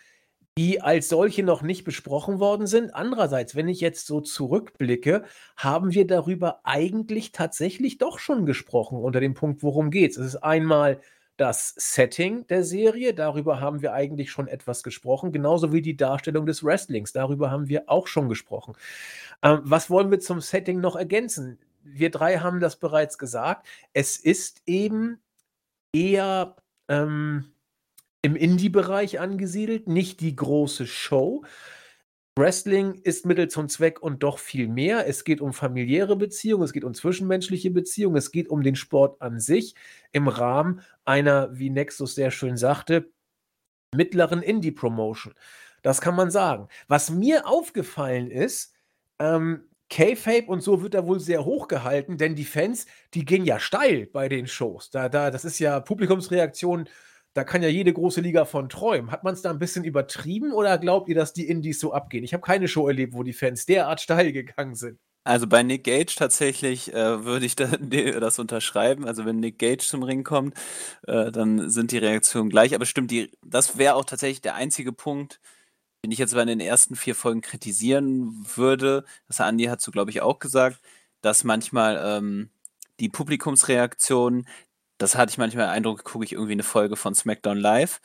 die als solche noch nicht besprochen worden sind. Andererseits, wenn ich jetzt so zurückblicke, haben wir darüber eigentlich tatsächlich doch schon gesprochen unter dem Punkt, worum geht es. Es ist einmal das Setting der Serie, darüber haben wir eigentlich schon etwas gesprochen, genauso wie die Darstellung des Wrestlings, darüber haben wir auch schon gesprochen. Ähm, was wollen wir zum Setting noch ergänzen? Wir drei haben das bereits gesagt. Es ist eben eher ähm, im Indie-Bereich angesiedelt, nicht die große Show. Wrestling ist Mittel zum Zweck und doch viel mehr. Es geht um familiäre Beziehungen, es geht um zwischenmenschliche Beziehungen, es geht um den Sport an sich im Rahmen einer, wie Nexus sehr schön sagte, mittleren Indie-Promotion. Das kann man sagen. Was mir aufgefallen ist, ähm, K-Fape und so wird da wohl sehr hoch gehalten, denn die Fans, die gehen ja steil bei den Shows. Da, da, das ist ja Publikumsreaktion, da kann ja jede große Liga von träumen. Hat man es da ein bisschen übertrieben oder glaubt ihr, dass die Indies so abgehen? Ich habe keine Show erlebt, wo die Fans derart steil gegangen sind. Also bei Nick Gage tatsächlich äh, würde ich da, das unterschreiben. Also wenn Nick Gage zum Ring kommt, äh, dann sind die Reaktionen gleich. Aber stimmt, die, das wäre auch tatsächlich der einzige Punkt, den ich jetzt bei den ersten vier Folgen kritisieren würde. Das Andi hat so, glaube ich, auch gesagt, dass manchmal ähm, die Publikumsreaktionen, das hatte ich manchmal den Eindruck, gucke ich irgendwie eine Folge von SmackDown Live.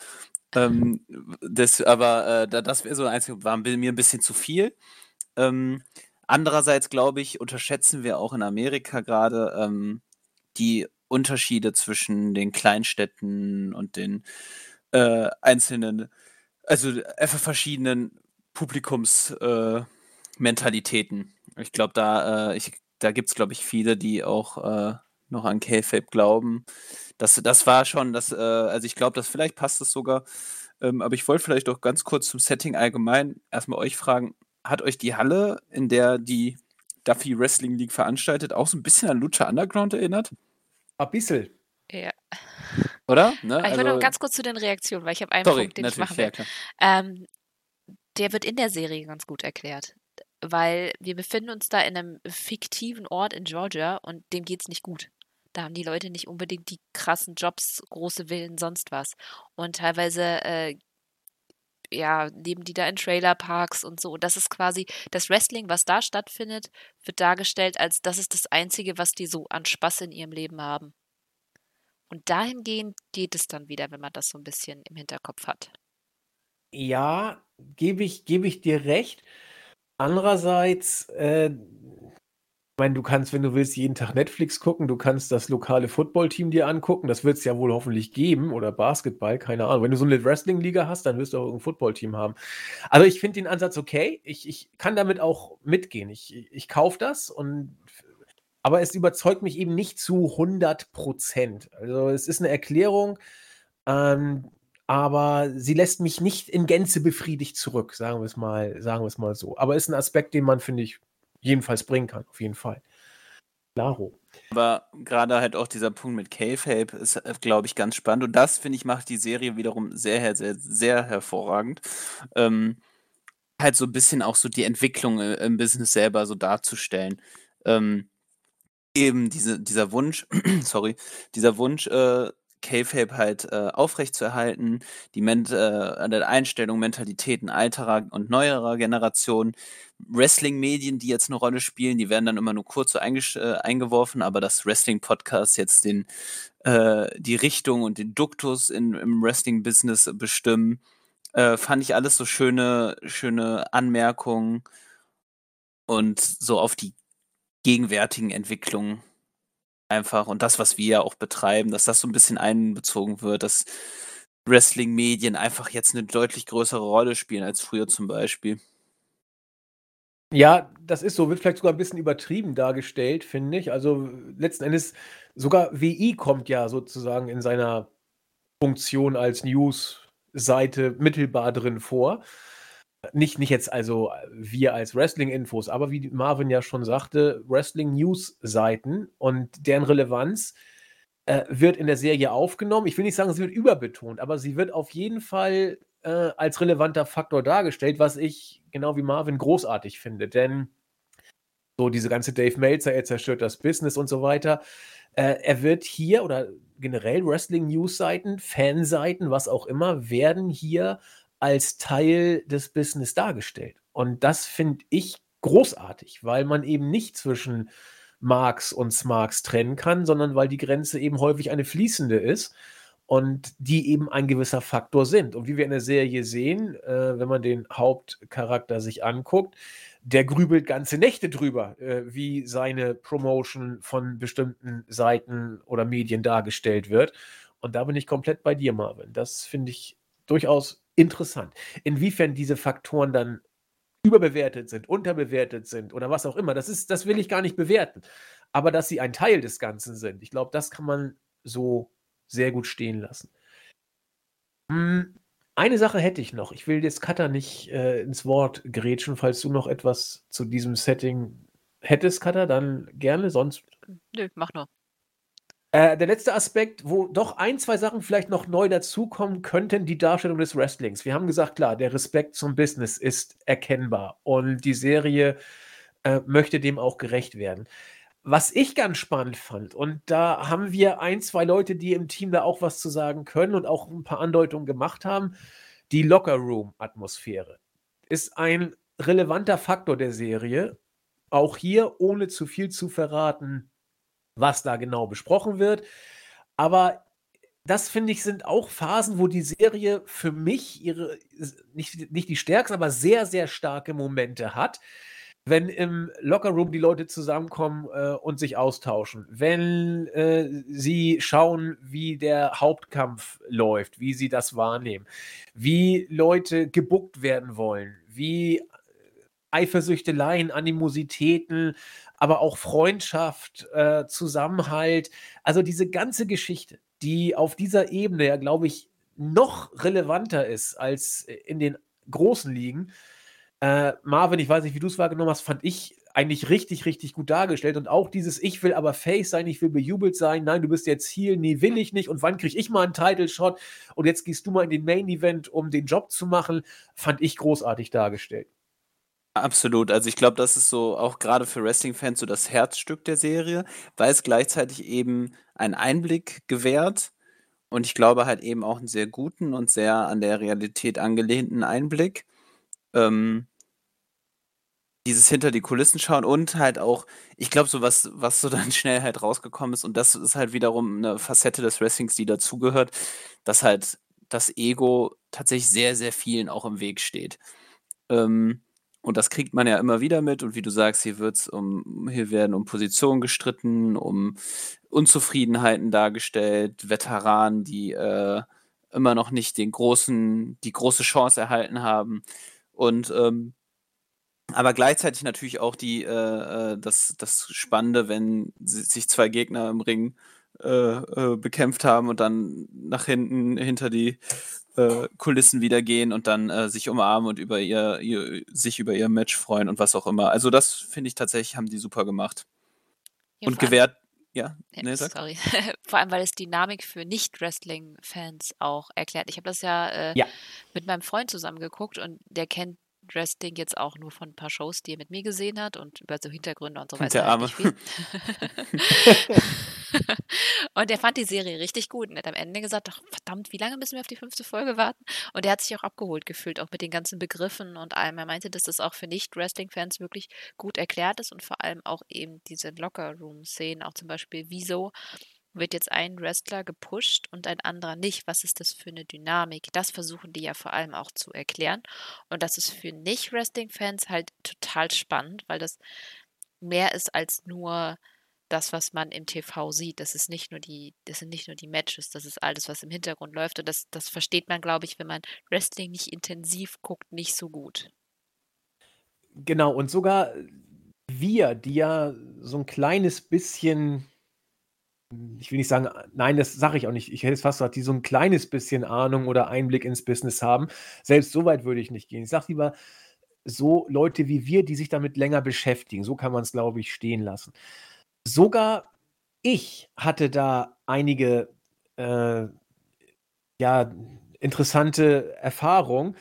Ähm, das, aber äh, da- das wäre so ein einzige, war mir ein bisschen zu viel. Ähm, andererseits, glaube ich, unterschätzen wir auch in Amerika gerade ähm, die Unterschiede zwischen den Kleinstädten und den äh, einzelnen, also einfach verschiedenen Publikumsmentalitäten. Äh, ich glaube, da, äh, ich, da gibt es, glaube ich, viele, die auch äh, noch an K-Fape glauben. Das, das war schon, das, äh, also ich glaube, dass vielleicht passt es sogar. Ähm, aber ich wollte vielleicht auch ganz kurz zum Setting allgemein erstmal euch fragen, hat euch die Halle, in der die Duffy Wrestling League veranstaltet, auch so ein bisschen an Lucha Underground erinnert? Ein bisschen. Ja. Oder? Ne? Ich wollte noch ganz kurz zu den Reaktionen, weil ich habe einen sorry, Punkt, den ich natürlich, machen will. ja. Ähm, der wird in der Serie ganz gut erklärt. Weil wir befinden uns da in einem fiktiven Ort in Georgia und dem geht es nicht gut. Da haben die Leute nicht unbedingt die krassen Jobs, große Villen, sonst was. Und teilweise, äh, ja, leben die da in Trailerparks und so. Und das ist quasi, das Wrestling, was da stattfindet, wird dargestellt als das ist das Einzige, was die so an Spaß in ihrem Leben haben. Und dahingehend geht es dann wieder, wenn man das so ein bisschen im Hinterkopf hat. Ja, gebe ich, gebe ich dir recht. Andererseits, äh, ich meine, du kannst, wenn du willst, jeden Tag Netflix gucken, du kannst das lokale Footballteam dir angucken, das wird es ja wohl hoffentlich geben, oder Basketball, keine Ahnung. Wenn du so eine Wrestling-Liga hast, dann wirst du auch ein Footballteam haben. Also ich finde den Ansatz okay, ich, ich kann damit auch mitgehen, ich, ich kaufe das und aber es überzeugt mich eben nicht zu 100 Prozent. Also es ist eine Erklärung, ähm, aber sie lässt mich nicht in Gänze befriedigt zurück, sagen wir es mal, sagen wir es mal so. Aber ist ein Aspekt, den man, finde ich, jedenfalls bringen kann, auf jeden Fall. Klaro. Aber gerade halt auch dieser Punkt mit K-Fape ist, äh, glaube ich, ganz spannend. Und das, finde ich, macht die Serie wiederum sehr, sehr, sehr hervorragend. Ähm, halt so ein bisschen auch so die Entwicklung äh, im Business selber so darzustellen. Ähm, eben diese, dieser Wunsch, sorry, dieser Wunsch, äh, K-Fape halt äh, aufrechtzuerhalten, die Ment äh, Einstellung, Mentalitäten alterer und neuerer Generationen, Wrestling-Medien, die jetzt eine Rolle spielen, die werden dann immer nur kurz so äh, eingeworfen, aber dass Wrestling-Podcasts jetzt den, äh, die Richtung und den Duktus in, im Wrestling-Business bestimmen, äh, fand ich alles so schöne, schöne Anmerkungen und so auf die gegenwärtigen Entwicklungen einfach und das, was wir ja auch betreiben, dass das so ein bisschen einbezogen wird, dass Wrestling-Medien einfach jetzt eine deutlich größere Rolle spielen als früher zum Beispiel. Ja, das ist so, wird vielleicht sogar ein bisschen übertrieben dargestellt, finde ich. Also letzten Endes, sogar WI kommt ja sozusagen in seiner Funktion als News-Seite mittelbar drin vor. Nicht, nicht jetzt also wir als Wrestling-Infos, aber wie Marvin ja schon sagte, Wrestling-News-Seiten und deren Relevanz äh, wird in der Serie aufgenommen. Ich will nicht sagen, sie wird überbetont, aber sie wird auf jeden Fall äh, als relevanter Faktor dargestellt, was ich genau wie Marvin großartig finde. Denn so diese ganze Dave Meltzer, er zerstört das Business und so weiter. Äh, er wird hier oder generell Wrestling-News-Seiten, Fanseiten, was auch immer, werden hier als Teil des Business dargestellt. Und das finde ich großartig, weil man eben nicht zwischen Marx und Smarks trennen kann, sondern weil die Grenze eben häufig eine fließende ist und die eben ein gewisser Faktor sind. Und wie wir in der Serie sehen, äh, wenn man den Hauptcharakter sich anguckt, der grübelt ganze Nächte drüber, äh, wie seine Promotion von bestimmten Seiten oder Medien dargestellt wird. Und da bin ich komplett bei dir, Marvin. Das finde ich durchaus interessant. Inwiefern diese Faktoren dann überbewertet sind, unterbewertet sind oder was auch immer, das, ist, das will ich gar nicht bewerten. Aber dass sie ein Teil des Ganzen sind, ich glaube, das kann man so sehr gut stehen lassen. Hm, eine Sache hätte ich noch. Ich will jetzt Cutter nicht äh, ins Wort grätschen, falls du noch etwas zu diesem Setting hättest, Cutter, dann gerne, sonst. Nö, mach nur. Äh, der letzte Aspekt, wo doch ein, zwei Sachen vielleicht noch neu dazukommen könnten, die Darstellung des Wrestlings. Wir haben gesagt, klar, der Respekt zum Business ist erkennbar und die Serie äh, möchte dem auch gerecht werden. Was ich ganz spannend fand, und da haben wir ein, zwei Leute, die im Team da auch was zu sagen können und auch ein paar Andeutungen gemacht haben, die Locker-Room-Atmosphäre ist ein relevanter Faktor der Serie. Auch hier, ohne zu viel zu verraten, was da genau besprochen wird. Aber das finde ich sind auch Phasen, wo die Serie für mich ihre, nicht, nicht die stärksten, aber sehr, sehr starke Momente hat. Wenn im Lockerroom die Leute zusammenkommen äh, und sich austauschen, wenn äh, sie schauen, wie der Hauptkampf läuft, wie sie das wahrnehmen, wie Leute gebuckt werden wollen, wie Eifersüchteleien, Animositäten, aber auch Freundschaft, äh, Zusammenhalt. Also diese ganze Geschichte, die auf dieser Ebene ja, glaube ich, noch relevanter ist als in den großen Ligen. Äh, Marvin, ich weiß nicht, wie du es wahrgenommen hast, fand ich eigentlich richtig, richtig gut dargestellt. Und auch dieses, ich will aber Face sein, ich will bejubelt sein, nein, du bist jetzt hier, nee, will ich nicht. Und wann kriege ich mal einen Title-Shot? Und jetzt gehst du mal in den Main-Event, um den Job zu machen, fand ich großartig dargestellt. Absolut. Also ich glaube, das ist so auch gerade für Wrestling-Fans so das Herzstück der Serie, weil es gleichzeitig eben einen Einblick gewährt und ich glaube halt eben auch einen sehr guten und sehr an der Realität angelehnten Einblick. Ähm, dieses hinter die Kulissen schauen und halt auch, ich glaube, so was, was so dann schnell halt rausgekommen ist, und das ist halt wiederum eine Facette des Wrestlings, die dazugehört, dass halt das Ego tatsächlich sehr, sehr vielen auch im Weg steht. Ähm, und das kriegt man ja immer wieder mit. Und wie du sagst, hier wird's um, hier werden um Positionen gestritten, um Unzufriedenheiten dargestellt, Veteranen, die äh, immer noch nicht den großen, die große Chance erhalten haben. Und ähm, aber gleichzeitig natürlich auch die, äh, äh das, das Spannende, wenn sich zwei Gegner im Ring äh, äh, bekämpft haben und dann nach hinten hinter die äh, Kulissen wieder gehen und dann äh, sich umarmen und über ihr, ihr, sich über ihr Match freuen und was auch immer. Also das finde ich tatsächlich, haben die super gemacht. Ja, Und gewährt, ja, ja, ne, sag. sorry, vor allem, weil es Dynamik für Nicht-Wrestling-Fans auch erklärt. Ich habe das ja äh, Ja. mit meinem Freund zusammen geguckt und der kennt Wrestling jetzt auch nur von ein paar Shows, die er mit mir gesehen hat und über so Hintergründe und so weiß Der er halt Arme. und er fand die Serie richtig gut und hat am Ende gesagt, ach verdammt, wie lange müssen wir auf die fünfte Folge warten? Und er hat sich auch abgeholt gefühlt, auch mit den ganzen Begriffen und allem. Er meinte, dass das auch für Nicht-Wrestling-Fans wirklich gut erklärt ist und vor allem auch eben diese Locker-Room-Szenen, auch zum Beispiel, wieso wird jetzt ein Wrestler gepusht und ein anderer nicht? Was ist das für eine Dynamik? Das versuchen die ja vor allem auch zu erklären. Und das ist für Nicht-Wrestling-Fans halt total spannend, weil das mehr ist als nur das, was man im TV sieht. Das ist nicht nur die, das sind nicht nur die Matches, das ist alles, was im Hintergrund läuft. Und das, das versteht man, glaube ich, wenn man Wrestling nicht intensiv guckt, nicht so gut. Genau, und sogar wir, die ja so ein kleines bisschen, ich will nicht sagen, nein, das sage ich auch nicht, ich hätte es fast gesagt, die so ein kleines bisschen Ahnung oder Einblick ins Business haben, selbst so weit würde ich nicht gehen. Ich sage lieber so Leute wie wir, die sich damit länger beschäftigen, so kann man es, glaube ich, stehen lassen. Sogar ich hatte da einige, äh, ja, interessante Erfahrungen.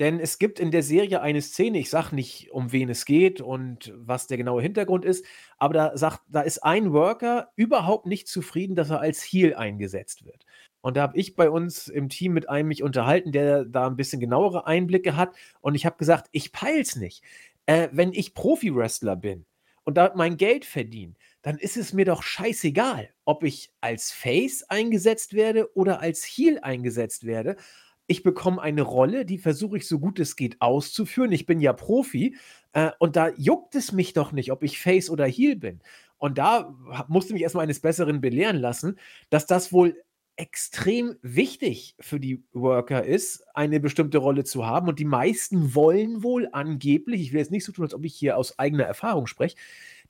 Denn es gibt in der Serie eine Szene, ich sage nicht, um wen es geht und was der genaue Hintergrund ist, aber da, sagt, da ist ein Worker überhaupt nicht zufrieden, dass er als Heal eingesetzt wird. Und da habe ich bei uns im Team mit einem mich unterhalten, der da ein bisschen genauere Einblicke hat. Und ich habe gesagt, ich peil's nicht. Äh, wenn ich Profi-Wrestler bin und da mein Geld verdiene, dann ist es mir doch scheißegal, ob ich als Face eingesetzt werde oder als Heel eingesetzt werde. Ich bekomme eine Rolle, die versuche ich so gut es geht auszuführen. Ich bin ja Profi äh, und da juckt es mich doch nicht, ob ich Face oder Heel bin. Und da musste mich erstmal eines Besseren belehren lassen, dass das wohl extrem wichtig für die Worker ist, eine bestimmte Rolle zu haben. Und die meisten wollen wohl angeblich, ich will jetzt nicht so tun, als ob ich hier aus eigener Erfahrung spreche,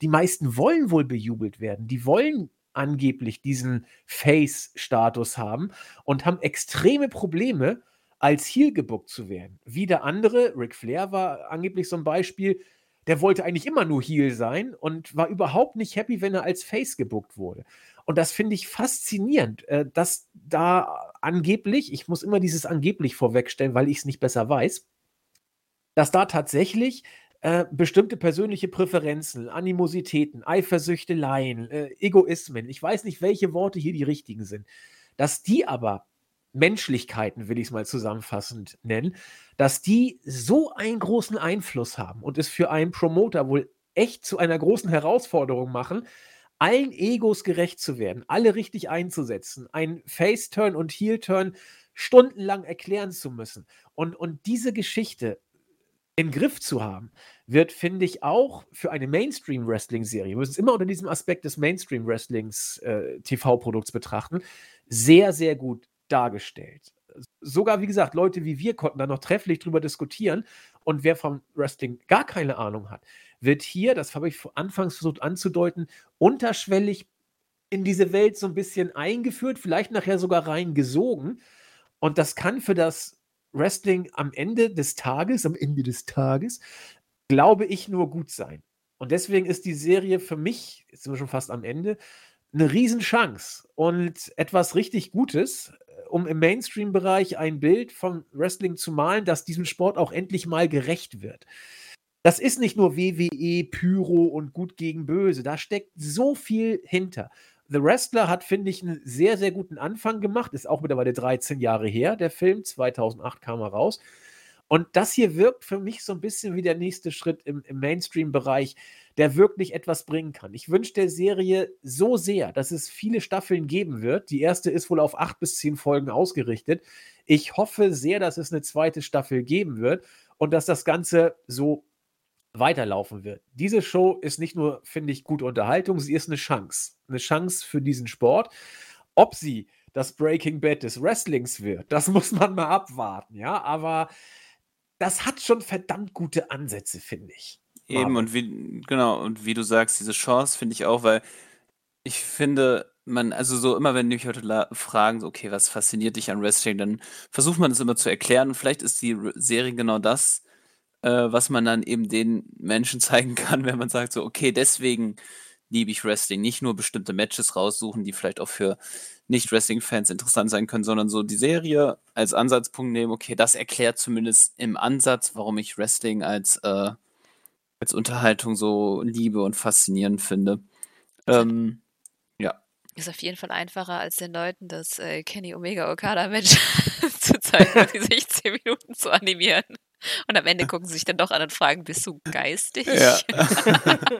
die meisten wollen wohl bejubelt werden. Die wollen angeblich diesen Face-Status haben und haben extreme Probleme, als Heel gebuckt zu werden. Wieder andere, Ric Flair war angeblich so ein Beispiel, der wollte eigentlich immer nur Heel sein und war überhaupt nicht happy, wenn er als Face gebuckt wurde. Und das finde ich faszinierend, äh, dass da angeblich, ich muss immer dieses angeblich vorwegstellen, weil ich es nicht besser weiß, dass da tatsächlich äh, bestimmte persönliche Präferenzen, Animositäten, Eifersüchteleien, äh, Egoismen, ich weiß nicht, welche Worte hier die richtigen sind, dass die aber Menschlichkeiten, will ich es mal zusammenfassend nennen, dass die so einen großen Einfluss haben und es für einen Promoter wohl echt zu einer großen Herausforderung machen, allen Egos gerecht zu werden, alle richtig einzusetzen, einen Face-Turn und Heel-Turn stundenlang erklären zu müssen. Und, und diese Geschichte im Griff zu haben, wird, finde ich, auch für eine Mainstream-Wrestling-Serie, wir müssen es immer unter diesem Aspekt des Mainstream-Wrestlings äh, betrachten, sehr, sehr gut dargestellt. Sogar, wie gesagt, Leute wie wir konnten da noch trefflich drüber diskutieren. Und wer vom Wrestling gar keine Ahnung hat, wird hier, das habe ich anfangs versucht anzudeuten, unterschwellig in diese Welt so ein bisschen eingeführt, vielleicht nachher sogar reingesogen. Und das kann für das Wrestling am Ende des Tages, am Ende des Tages, glaube ich, nur gut sein. Und deswegen ist die Serie für mich, jetzt sind wir schon fast am Ende, eine Riesenchance und etwas richtig Gutes, um im Mainstream-Bereich ein Bild vom Wrestling zu malen, das diesem Sport auch endlich mal gerecht wird. Das ist nicht nur WWE, Pyro und Gut gegen Böse. Da steckt so viel hinter. The Wrestler hat, finde ich, einen sehr, sehr guten Anfang gemacht. Ist auch mittlerweile 13 Jahre her, der Film. 2008 kam er raus. Und das hier wirkt für mich so ein bisschen wie der nächste Schritt im, im Mainstream-Bereich, der wirklich etwas bringen kann. Ich wünsche der Serie so sehr, dass es viele Staffeln geben wird. Die erste ist wohl auf acht bis zehn Folgen ausgerichtet. Ich hoffe sehr, dass es eine zweite Staffel geben wird und dass das Ganze so weiterlaufen wird. Diese Show ist nicht nur, finde ich, gute Unterhaltung, sie ist eine Chance. Eine Chance für diesen Sport. Ob sie das Breaking Bad des Wrestlings wird, das muss man mal abwarten, ja. Aber das hat schon verdammt gute Ansätze, finde ich. Eben, und wie, genau, und wie du sagst, diese Chance finde ich auch, weil ich finde, man, also so immer, wenn mich Leute fragen, so, okay, was fasziniert dich an Wrestling, dann versucht man es immer zu erklären. Und vielleicht ist die Serie genau das, äh, was man dann eben den Menschen zeigen kann, wenn man sagt, so, okay, deswegen liebe ich Wrestling. Nicht nur bestimmte Matches raussuchen, die vielleicht auch für Nicht-Wrestling-Fans interessant sein können, sondern so die Serie als Ansatzpunkt nehmen. Okay, das erklärt zumindest im Ansatz, warum ich Wrestling als, äh, als Unterhaltung so liebe und faszinierend finde. Ähm, ja. Ist auf jeden Fall einfacher, als den Leuten das äh, Kenny Omega Okada-Match zu zeigen, die sich zehn Minuten zu animieren. Und am Ende gucken sie sich dann doch an und fragen, bist du geistig? Ja.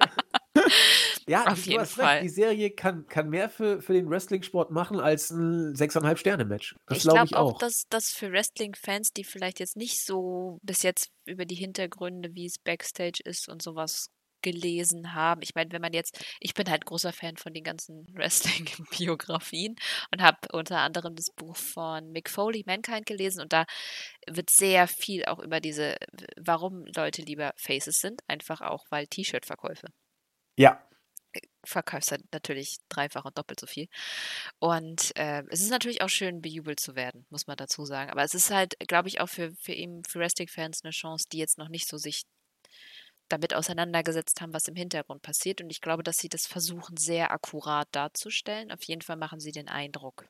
Ja, Auf jeden Fall. recht. Die Serie kann, kann mehr für, für den Wrestling-Sport machen als ein 6,5 Sterne-Match. Das ich glaube glaube ich auch, auch. dass das für Wrestling-Fans, die vielleicht jetzt nicht so bis jetzt über die Hintergründe, wie es Backstage ist und sowas gelesen haben. Ich meine, wenn man jetzt, ich bin halt großer Fan von den ganzen Wrestling-Biografien und habe unter anderem das Buch von Mick Foley, Mankind, gelesen und da wird sehr viel auch über diese, warum Leute lieber Faces sind, einfach auch, weil T-Shirt-Verkäufe Ja, verkaufst halt natürlich dreifach und doppelt so viel. Und äh, es ist natürlich auch schön, bejubelt zu werden, muss man dazu sagen. Aber es ist halt, glaube ich, auch für, für eben für Wrestling-Fans eine Chance, die jetzt noch nicht so sich damit auseinandergesetzt haben, was im Hintergrund passiert. Und ich glaube, dass sie das versuchen, sehr akkurat darzustellen. Auf jeden Fall machen sie den Eindruck.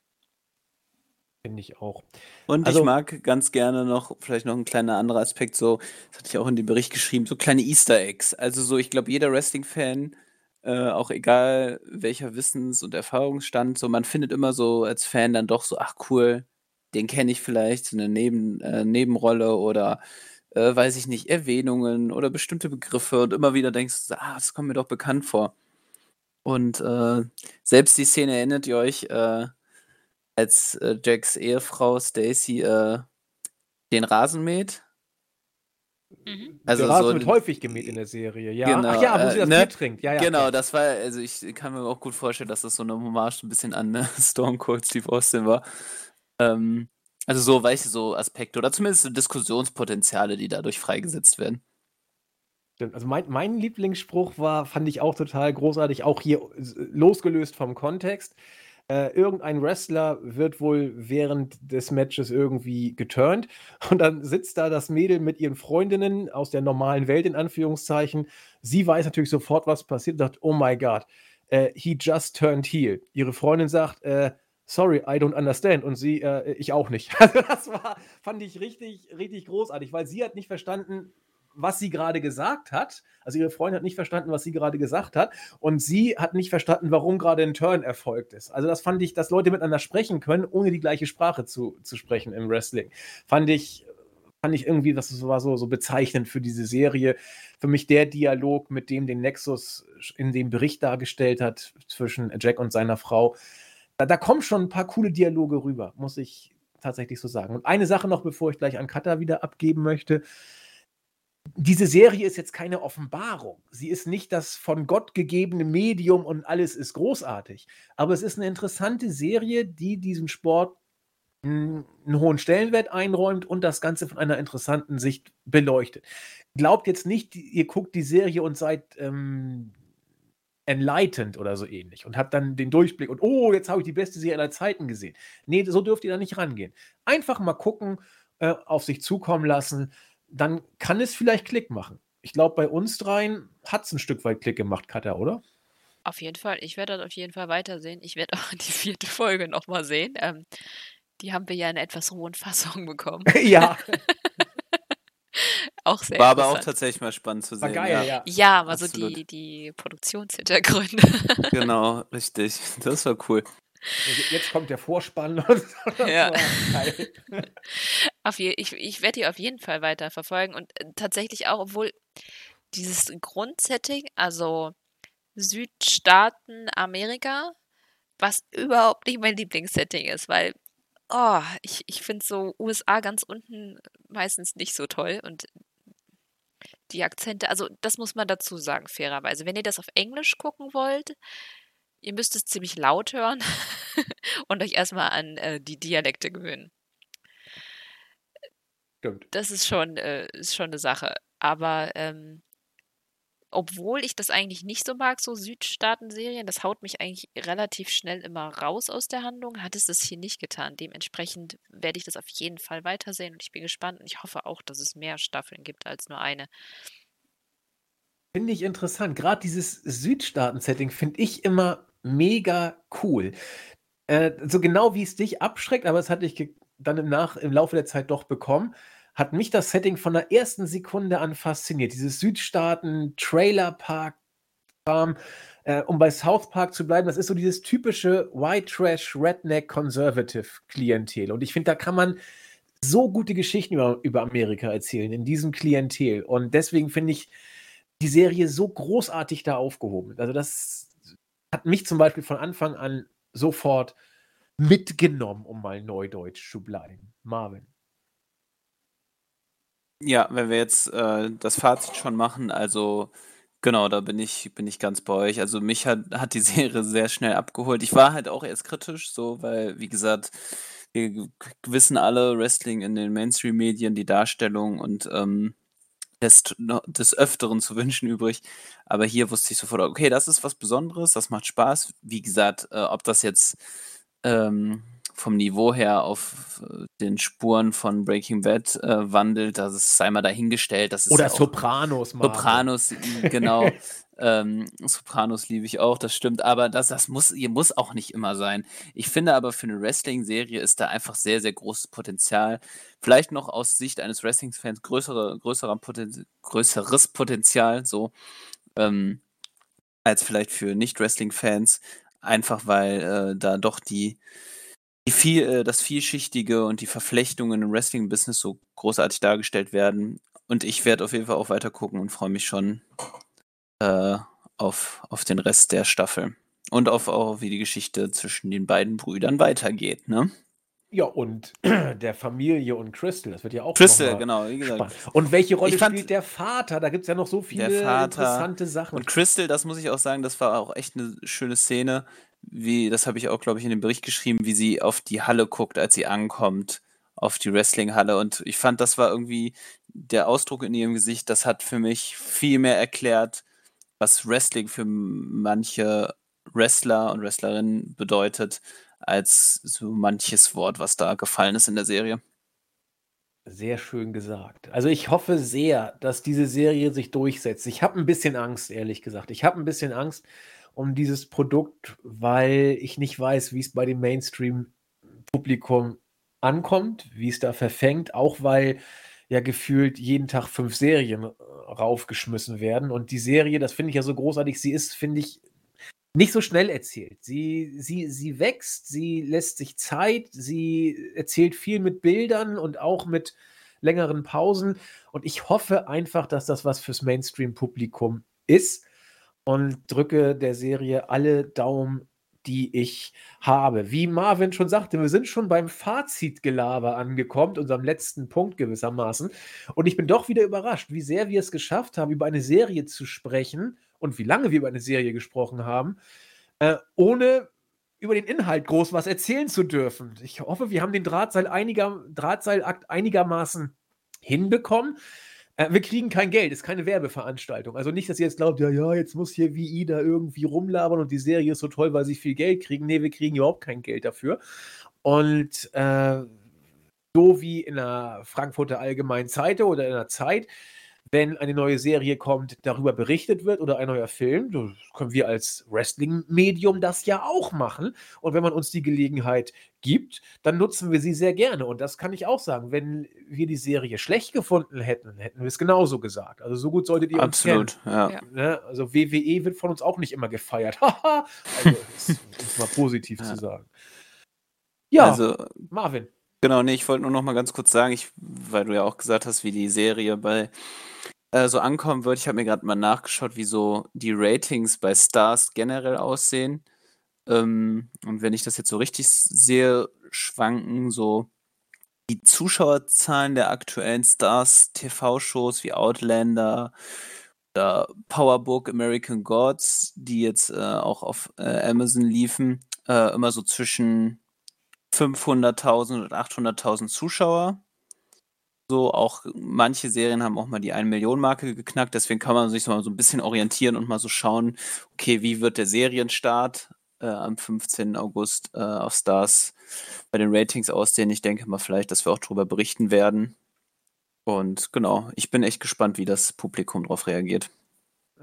Finde ich auch. Und Also- ich mag ganz gerne noch, vielleicht noch ein kleiner anderer Aspekt, so, das hatte ich auch in dem Bericht geschrieben, so kleine Easter Eggs. Also so, ich glaube, jeder Wrestling-Fan, äh, auch egal welcher Wissens- und Erfahrungsstand, so man findet immer so als Fan dann doch so, ach cool, den kenne ich vielleicht, so eine Neben, äh, Nebenrolle oder äh, weiß ich nicht, Erwähnungen oder bestimmte Begriffe und immer wieder denkst du, ah, das kommt mir doch bekannt vor. Und äh, selbst die Szene erinnert ihr euch, äh, als äh, Jacks Ehefrau Stacy äh, den Rasen mäht. Mhm. Also der Rasen so wird häufig gemäht in der Serie, ja. Genau, Ach ja, wo äh, sie das ne? Bier trinkt. Ja, ja. genau, okay. das war, also ich kann mir auch gut vorstellen, dass das so eine Hommage ein bisschen an äh, Stone Cold Steve Austin war. Ähm, also so, weißt du, so Aspekte oder zumindest so Diskussionspotenziale, die dadurch freigesetzt werden. Also mein, mein Lieblingsspruch war, fand ich auch total großartig, auch hier äh, losgelöst vom Kontext. Äh, irgendein Wrestler wird wohl während des Matches irgendwie geturnt und dann sitzt da das Mädel mit ihren Freundinnen aus der normalen Welt in Anführungszeichen. Sie weiß natürlich sofort, was passiert und sagt, oh my God, äh, he just turned heel. Ihre Freundin sagt, äh, sorry, I don't understand und sie, äh, ich auch nicht. Also das war, fand ich richtig, richtig großartig, weil sie hat nicht verstanden, was sie gerade gesagt hat. Also ihre Freundin hat nicht verstanden, was sie gerade gesagt hat. Und sie hat nicht verstanden, warum gerade ein Turn erfolgt ist. Also das fand ich, dass Leute miteinander sprechen können, ohne die gleiche Sprache zu, zu sprechen im Wrestling. Fand ich, fand ich irgendwie, das war so, so bezeichnend für diese Serie. Für mich der Dialog, mit dem den Nexus in dem Bericht dargestellt hat, zwischen Jack und seiner Frau. Da, da kommen schon ein paar coole Dialoge rüber, muss ich tatsächlich so sagen. Und eine Sache noch, bevor ich gleich an Kata wieder abgeben möchte diese Serie ist jetzt keine Offenbarung. Sie ist nicht das von Gott gegebene Medium und alles ist großartig. Aber es ist eine interessante Serie, die diesem Sport einen hohen Stellenwert einräumt und das Ganze von einer interessanten Sicht beleuchtet. Glaubt jetzt nicht, ihr guckt die Serie und seid ähm, enlightened oder so ähnlich und habt dann den Durchblick und oh, jetzt habe ich die beste Serie aller Zeiten gesehen. Nee, so dürft ihr da nicht rangehen. Einfach mal gucken, äh, auf sich zukommen lassen dann kann es vielleicht Klick machen. Ich glaube, bei uns dreien hat es ein Stück weit Klick gemacht, Katja, oder? Auf jeden Fall. Ich werde das auf jeden Fall weitersehen. Ich werde auch die vierte Folge nochmal sehen. Ähm, die haben wir ja in etwas rohen Fassung bekommen. ja, Auch sehr War aber auch tatsächlich mal spannend zu war sehen. geil, ja. Ja, mal so Absolut. die, die Produktionshintergründe. Genau, richtig. Das war cool. Und Jetzt kommt der Vorspann. Ja. Auf je, ich ich werde die auf jeden Fall weiter verfolgen und äh, tatsächlich auch, obwohl dieses Grundsetting, also Südstaaten Amerika, was überhaupt nicht mein Lieblingssetting ist, weil oh, ich, ich finde so USA ganz unten meistens nicht so toll und die Akzente, also das muss man dazu sagen, fairerweise. Wenn ihr das auf Englisch gucken wollt, ihr müsst es ziemlich laut hören und euch erstmal an äh, die Dialekte gewöhnen Stimmt. das ist schon, äh, ist schon eine Sache. Aber ähm, obwohl ich das eigentlich nicht so mag, so Südstaaten-Serien, das haut mich eigentlich relativ schnell immer raus aus der Handlung, hat es das hier nicht getan. Dementsprechend werde ich das auf jeden Fall weitersehen und ich bin gespannt und ich hoffe auch, dass es mehr Staffeln gibt als nur eine. Finde ich interessant. Gerade dieses Südstaaten-Setting finde ich immer mega cool. Äh, so genau wie es dich abschreckt, aber es hat dich dann im, Nach im Laufe der Zeit doch bekommen, hat mich das Setting von der ersten Sekunde an fasziniert. Dieses Südstaaten-Trailer-Park-Kram. Äh, um bei South Park zu bleiben, das ist so dieses typische White Trash Redneck Conservative Klientel. Und ich finde, da kann man so gute Geschichten über, über Amerika erzählen, in diesem Klientel. Und deswegen finde ich die Serie so großartig da aufgehoben. Also, das hat mich zum Beispiel von Anfang an sofort mitgenommen, um mal neudeutsch zu bleiben. Marvin. Ja, wenn wir jetzt äh, das Fazit schon machen, also genau, da bin ich, bin ich ganz bei euch. Also mich hat, hat die Serie sehr schnell abgeholt. Ich war halt auch erst kritisch, so, weil, wie gesagt, wir wissen alle, Wrestling in den Mainstream-Medien, die Darstellung und ähm, lässt des Öfteren zu wünschen übrig. Aber hier wusste ich sofort, okay, das ist was Besonderes, das macht Spaß. Wie gesagt, äh, ob das jetzt ähm, vom Niveau her auf äh, den Spuren von Breaking Bad äh, wandelt, das sei mal dahingestellt. Das ist Oder ja Sopranos, Marvin. Sopranos, genau. ähm, Sopranos liebe ich auch, das stimmt. Aber das, das muss, hier muss auch nicht immer sein. Ich finde aber für eine Wrestling-Serie ist da einfach sehr, sehr großes Potenzial. Vielleicht noch aus Sicht eines Wrestling-Fans größere, größerer Poten größeres Potenzial, so ähm, als vielleicht für Nicht-Wrestling-Fans. Einfach weil äh, da doch die die viel, äh, das Vielschichtige und die Verflechtungen im Wrestling-Business so großartig dargestellt werden. Und ich werde auf jeden Fall auch weiter gucken und freue mich schon äh, auf, auf den Rest der Staffel. Und auf auch, wie die Geschichte zwischen den beiden Brüdern weitergeht, ne? Ja, und der Familie und Crystal, das wird ja auch Crystal, genau, wie gesagt. Spannend. Und welche Rolle fand, spielt der Vater? Da gibt es ja noch so viele interessante Sachen. Und Crystal, das muss ich auch sagen, das war auch echt eine schöne Szene, wie, das habe ich auch, glaube ich, in dem Bericht geschrieben, wie sie auf die Halle guckt, als sie ankommt, auf die Wrestling-Halle. Und ich fand, das war irgendwie der Ausdruck in ihrem Gesicht, das hat für mich viel mehr erklärt, was Wrestling für manche Wrestler und Wrestlerinnen bedeutet, als so manches Wort, was da gefallen ist in der Serie. Sehr schön gesagt. Also ich hoffe sehr, dass diese Serie sich durchsetzt. Ich habe ein bisschen Angst, ehrlich gesagt. Ich habe ein bisschen Angst um dieses Produkt, weil ich nicht weiß, wie es bei dem Mainstream-Publikum ankommt, wie es da verfängt, auch weil ja gefühlt jeden Tag fünf Serien raufgeschmissen werden. Und die Serie, das finde ich ja so großartig, sie ist, finde ich, nicht so schnell erzählt. Sie, sie, sie wächst, sie lässt sich Zeit, sie erzählt viel mit Bildern und auch mit längeren Pausen. Und ich hoffe einfach, dass das was fürs Mainstream-Publikum ist und drücke der Serie alle Daumen, die ich habe. Wie Marvin schon sagte, wir sind schon beim Fazitgelaber angekommen, unserem letzten Punkt gewissermaßen. Und ich bin doch wieder überrascht, wie sehr wir es geschafft haben, über eine Serie zu sprechen und wie lange wir über eine Serie gesprochen haben, äh, ohne über den Inhalt groß was erzählen zu dürfen. Ich hoffe, wir haben den Drahtseil einiger, Drahtseilakt einigermaßen hinbekommen. Äh, wir kriegen kein Geld, ist keine Werbeveranstaltung. Also nicht, dass ihr jetzt glaubt, ja, ja, jetzt muss hier VI da irgendwie rumlabern und die Serie ist so toll, weil sie viel Geld kriegen. Nee, wir kriegen überhaupt kein Geld dafür. Und äh, so wie in der Frankfurter Allgemeinen Zeitung oder in der Zeit wenn eine neue Serie kommt, darüber berichtet wird oder ein neuer Film, dann können wir als Wrestling-Medium das ja auch machen. Und wenn man uns die Gelegenheit gibt, dann nutzen wir sie sehr gerne. Und das kann ich auch sagen. Wenn wir die Serie schlecht gefunden hätten, hätten wir es genauso gesagt. Also so gut solltet ihr Absolut, uns kennen. Ja. Ne? Also WWE wird von uns auch nicht immer gefeiert. also, um es mal positiv ja. zu sagen. Ja, also, Marvin. Genau, nee, ich wollte nur noch mal ganz kurz sagen, ich, weil du ja auch gesagt hast, wie die Serie bei äh, so ankommen wird. Ich habe mir gerade mal nachgeschaut, wie so die Ratings bei Stars generell aussehen. Ähm, und wenn ich das jetzt so richtig sehe, schwanken so die Zuschauerzahlen der aktuellen Stars TV-Shows wie Outlander oder Powerbook American Gods, die jetzt äh, auch auf äh, Amazon liefen, äh, immer so zwischen 500.000 und 800.000 Zuschauer so. Auch manche Serien haben auch mal die 1-Million-Marke geknackt, deswegen kann man sich so mal so ein bisschen orientieren und mal so schauen, okay, wie wird der Serienstart äh, am 15. August äh, auf Stars bei den Ratings aussehen. Ich denke mal vielleicht, dass wir auch darüber berichten werden. Und genau, ich bin echt gespannt, wie das Publikum darauf reagiert.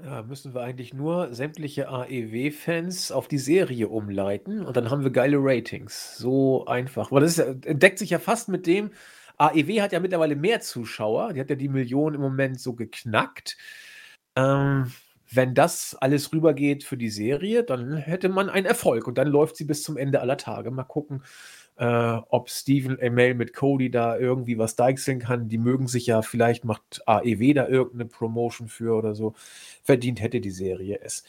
Ja, müssen wir eigentlich nur sämtliche AEW-Fans auf die Serie umleiten und dann haben wir geile Ratings. So einfach. Aber das ist, deckt sich ja fast mit dem, AEW hat ja mittlerweile mehr Zuschauer. Die hat ja die Million im Moment so geknackt. Ähm, wenn das alles rübergeht für die Serie, dann hätte man einen Erfolg und dann läuft sie bis zum Ende aller Tage. Mal gucken, äh, ob Stephen Amell mit Cody da irgendwie was deichseln kann. Die mögen sich ja, vielleicht macht AEW da irgendeine Promotion für oder so. Verdient hätte die Serie es.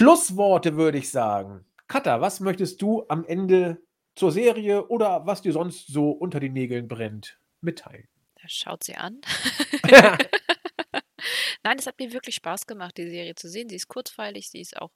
Schlussworte würde ich sagen. Katha, was möchtest du am Ende zur Serie oder was dir sonst so unter den Nägeln brennt, mitteilen? Schaut sie an. Nein, es hat mir wirklich Spaß gemacht, die Serie zu sehen. Sie ist kurzweilig, sie ist auch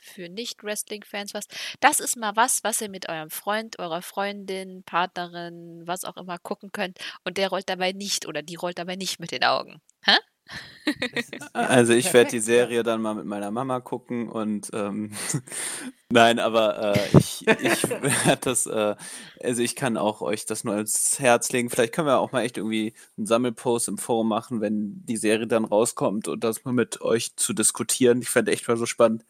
für Nicht-Wrestling-Fans was. Das ist mal was, was ihr mit eurem Freund, eurer Freundin, Partnerin, was auch immer gucken könnt und der rollt dabei nicht oder die rollt dabei nicht mit den Augen. Hä? Also ich werde die Serie dann mal mit meiner Mama gucken und ähm, nein, aber äh, ich, ich werde das, äh, also ich kann auch euch das nur ans Herz legen. Vielleicht können wir auch mal echt irgendwie einen Sammelpost im Forum machen, wenn die Serie dann rauskommt und das mal mit euch zu diskutieren. Ich fände echt mal so spannend.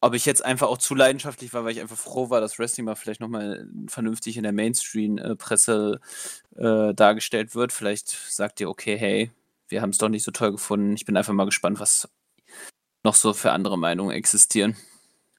Ob ich jetzt einfach auch zu leidenschaftlich war, weil ich einfach froh war, dass Wrestling mal vielleicht nochmal vernünftig in der Mainstream-Presse äh, dargestellt wird. Vielleicht sagt ihr, okay, hey, wir haben es doch nicht so toll gefunden. Ich bin einfach mal gespannt, was noch so für andere Meinungen existieren.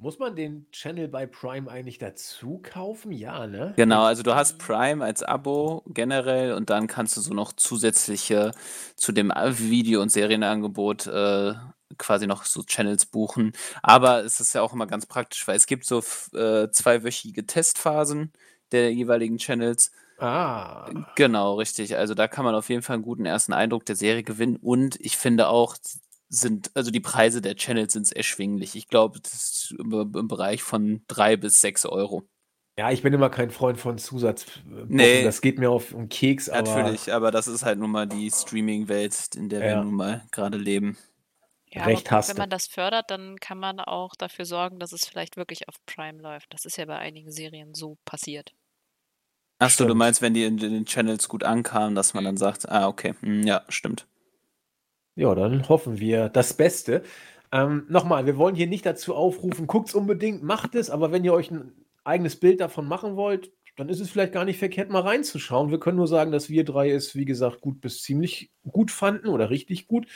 Muss man den Channel bei Prime eigentlich dazu kaufen? Ja, ne? Genau, also du hast Prime als Abo generell und dann kannst du so noch zusätzliche zu dem Video- und Serienangebot äh, quasi noch so Channels buchen. Aber es ist ja auch immer ganz praktisch, weil es gibt so äh, zweiwöchige Testphasen der jeweiligen Channels. Ah. Genau, richtig. Also da kann man auf jeden Fall einen guten ersten Eindruck der Serie gewinnen. Und ich finde auch, sind, also die Preise der Channels sind erschwinglich. Ich glaube, das ist im, im, Bereich von drei bis sechs Euro. Ja, ich bin immer kein Freund von Zusatz. Nee. Das geht mir auf um Keks. Aber Natürlich, aber das ist halt nun mal die Streaming-Welt, in der ja. wir nun mal gerade leben. Ja, Recht hast wenn man das fördert, dann kann man auch dafür sorgen, dass es vielleicht wirklich auf Prime läuft. Das ist ja bei einigen Serien so passiert. Achso, du meinst, wenn die in, den Channels gut ankamen, dass man dann sagt, ah, okay, hm, ja, stimmt. Ja, dann hoffen wir das Beste. Ähm, Nochmal, wir wollen hier nicht dazu aufrufen, guckt es unbedingt, macht es, aber wenn ihr euch ein eigenes Bild davon machen wollt, dann ist es vielleicht gar nicht verkehrt, mal reinzuschauen. Wir können nur sagen, dass wir drei es, wie gesagt, gut bis ziemlich gut fanden oder richtig gut.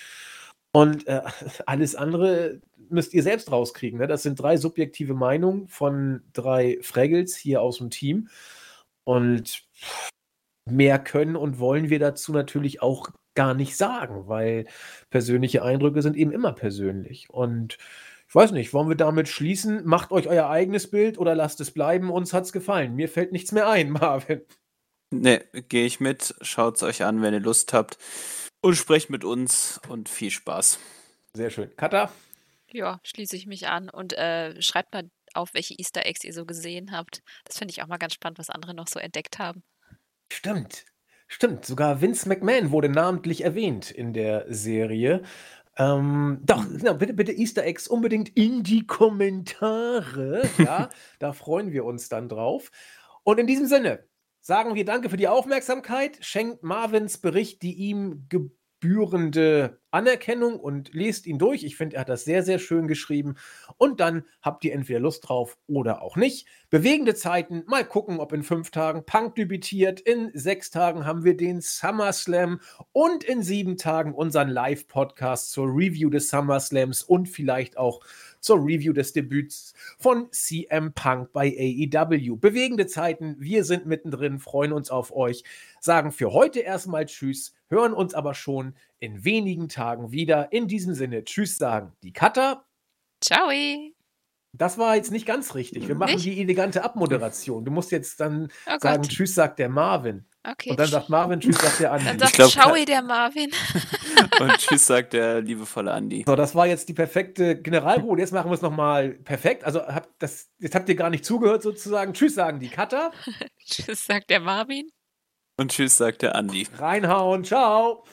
Und äh, alles andere müsst ihr selbst rauskriegen. Ne? Das sind drei subjektive Meinungen von drei Fraggles hier aus dem Team. Und mehr können und wollen wir dazu natürlich auch gar nicht sagen, weil persönliche Eindrücke sind eben immer persönlich. Und ich weiß nicht, wollen wir damit schließen? Macht euch euer eigenes Bild oder lasst es bleiben? Uns hat es gefallen. Mir fällt nichts mehr ein, Marvin. Ne, gehe ich mit. Schaut es euch an, wenn ihr Lust habt. Und sprecht mit uns und viel Spaß. Sehr schön. Katha? Ja, schließe ich mich an und äh, schreibt mal auf, welche Easter Eggs ihr so gesehen habt. Das finde ich auch mal ganz spannend, was andere noch so entdeckt haben. Stimmt. Stimmt, sogar Vince McMahon wurde namentlich erwähnt in der Serie. Ähm, doch, genau, bitte, bitte Easter Eggs unbedingt in die Kommentare. Ja, da freuen wir uns dann drauf. Und in diesem Sinne sagen wir Danke für die Aufmerksamkeit. Schenkt Marvins Bericht die ihm gebührende Anerkennung und lest ihn durch. Ich finde, er hat das sehr, sehr schön geschrieben. Und dann habt ihr entweder Lust drauf oder auch nicht. Bewegende Zeiten. Mal gucken, ob in fünf Tagen Punk debütiert. In sechs Tagen haben wir den SummerSlam und in sieben Tagen unseren Live-Podcast zur Review des SummerSlams und vielleicht auch zur Review des Debüts von CM Punk bei AEW. Bewegende Zeiten. Wir sind mittendrin, freuen uns auf euch. Sagen für heute erstmal Tschüss, hören uns aber schon in wenigen Tagen wieder. In diesem Sinne, tschüss sagen die Cutter. Ciao. Das war jetzt nicht ganz richtig. Wir machen nicht? die elegante Abmoderation. Du musst jetzt dann oh sagen, tschüss sagt der Marvin. Okay. Und dann sagt Marvin, tschüss sagt der Andi. Dann sagt glaub, Ciao der Marvin. Und tschüss sagt der liebevolle Andi. So, das war jetzt die perfekte Generalruhe. Jetzt machen wir es nochmal perfekt. Also hab das, jetzt habt ihr gar nicht zugehört sozusagen. Tschüss sagen die Cutter. tschüss sagt der Marvin. Und tschüss sagt der Andi. Reinhauen, ciao.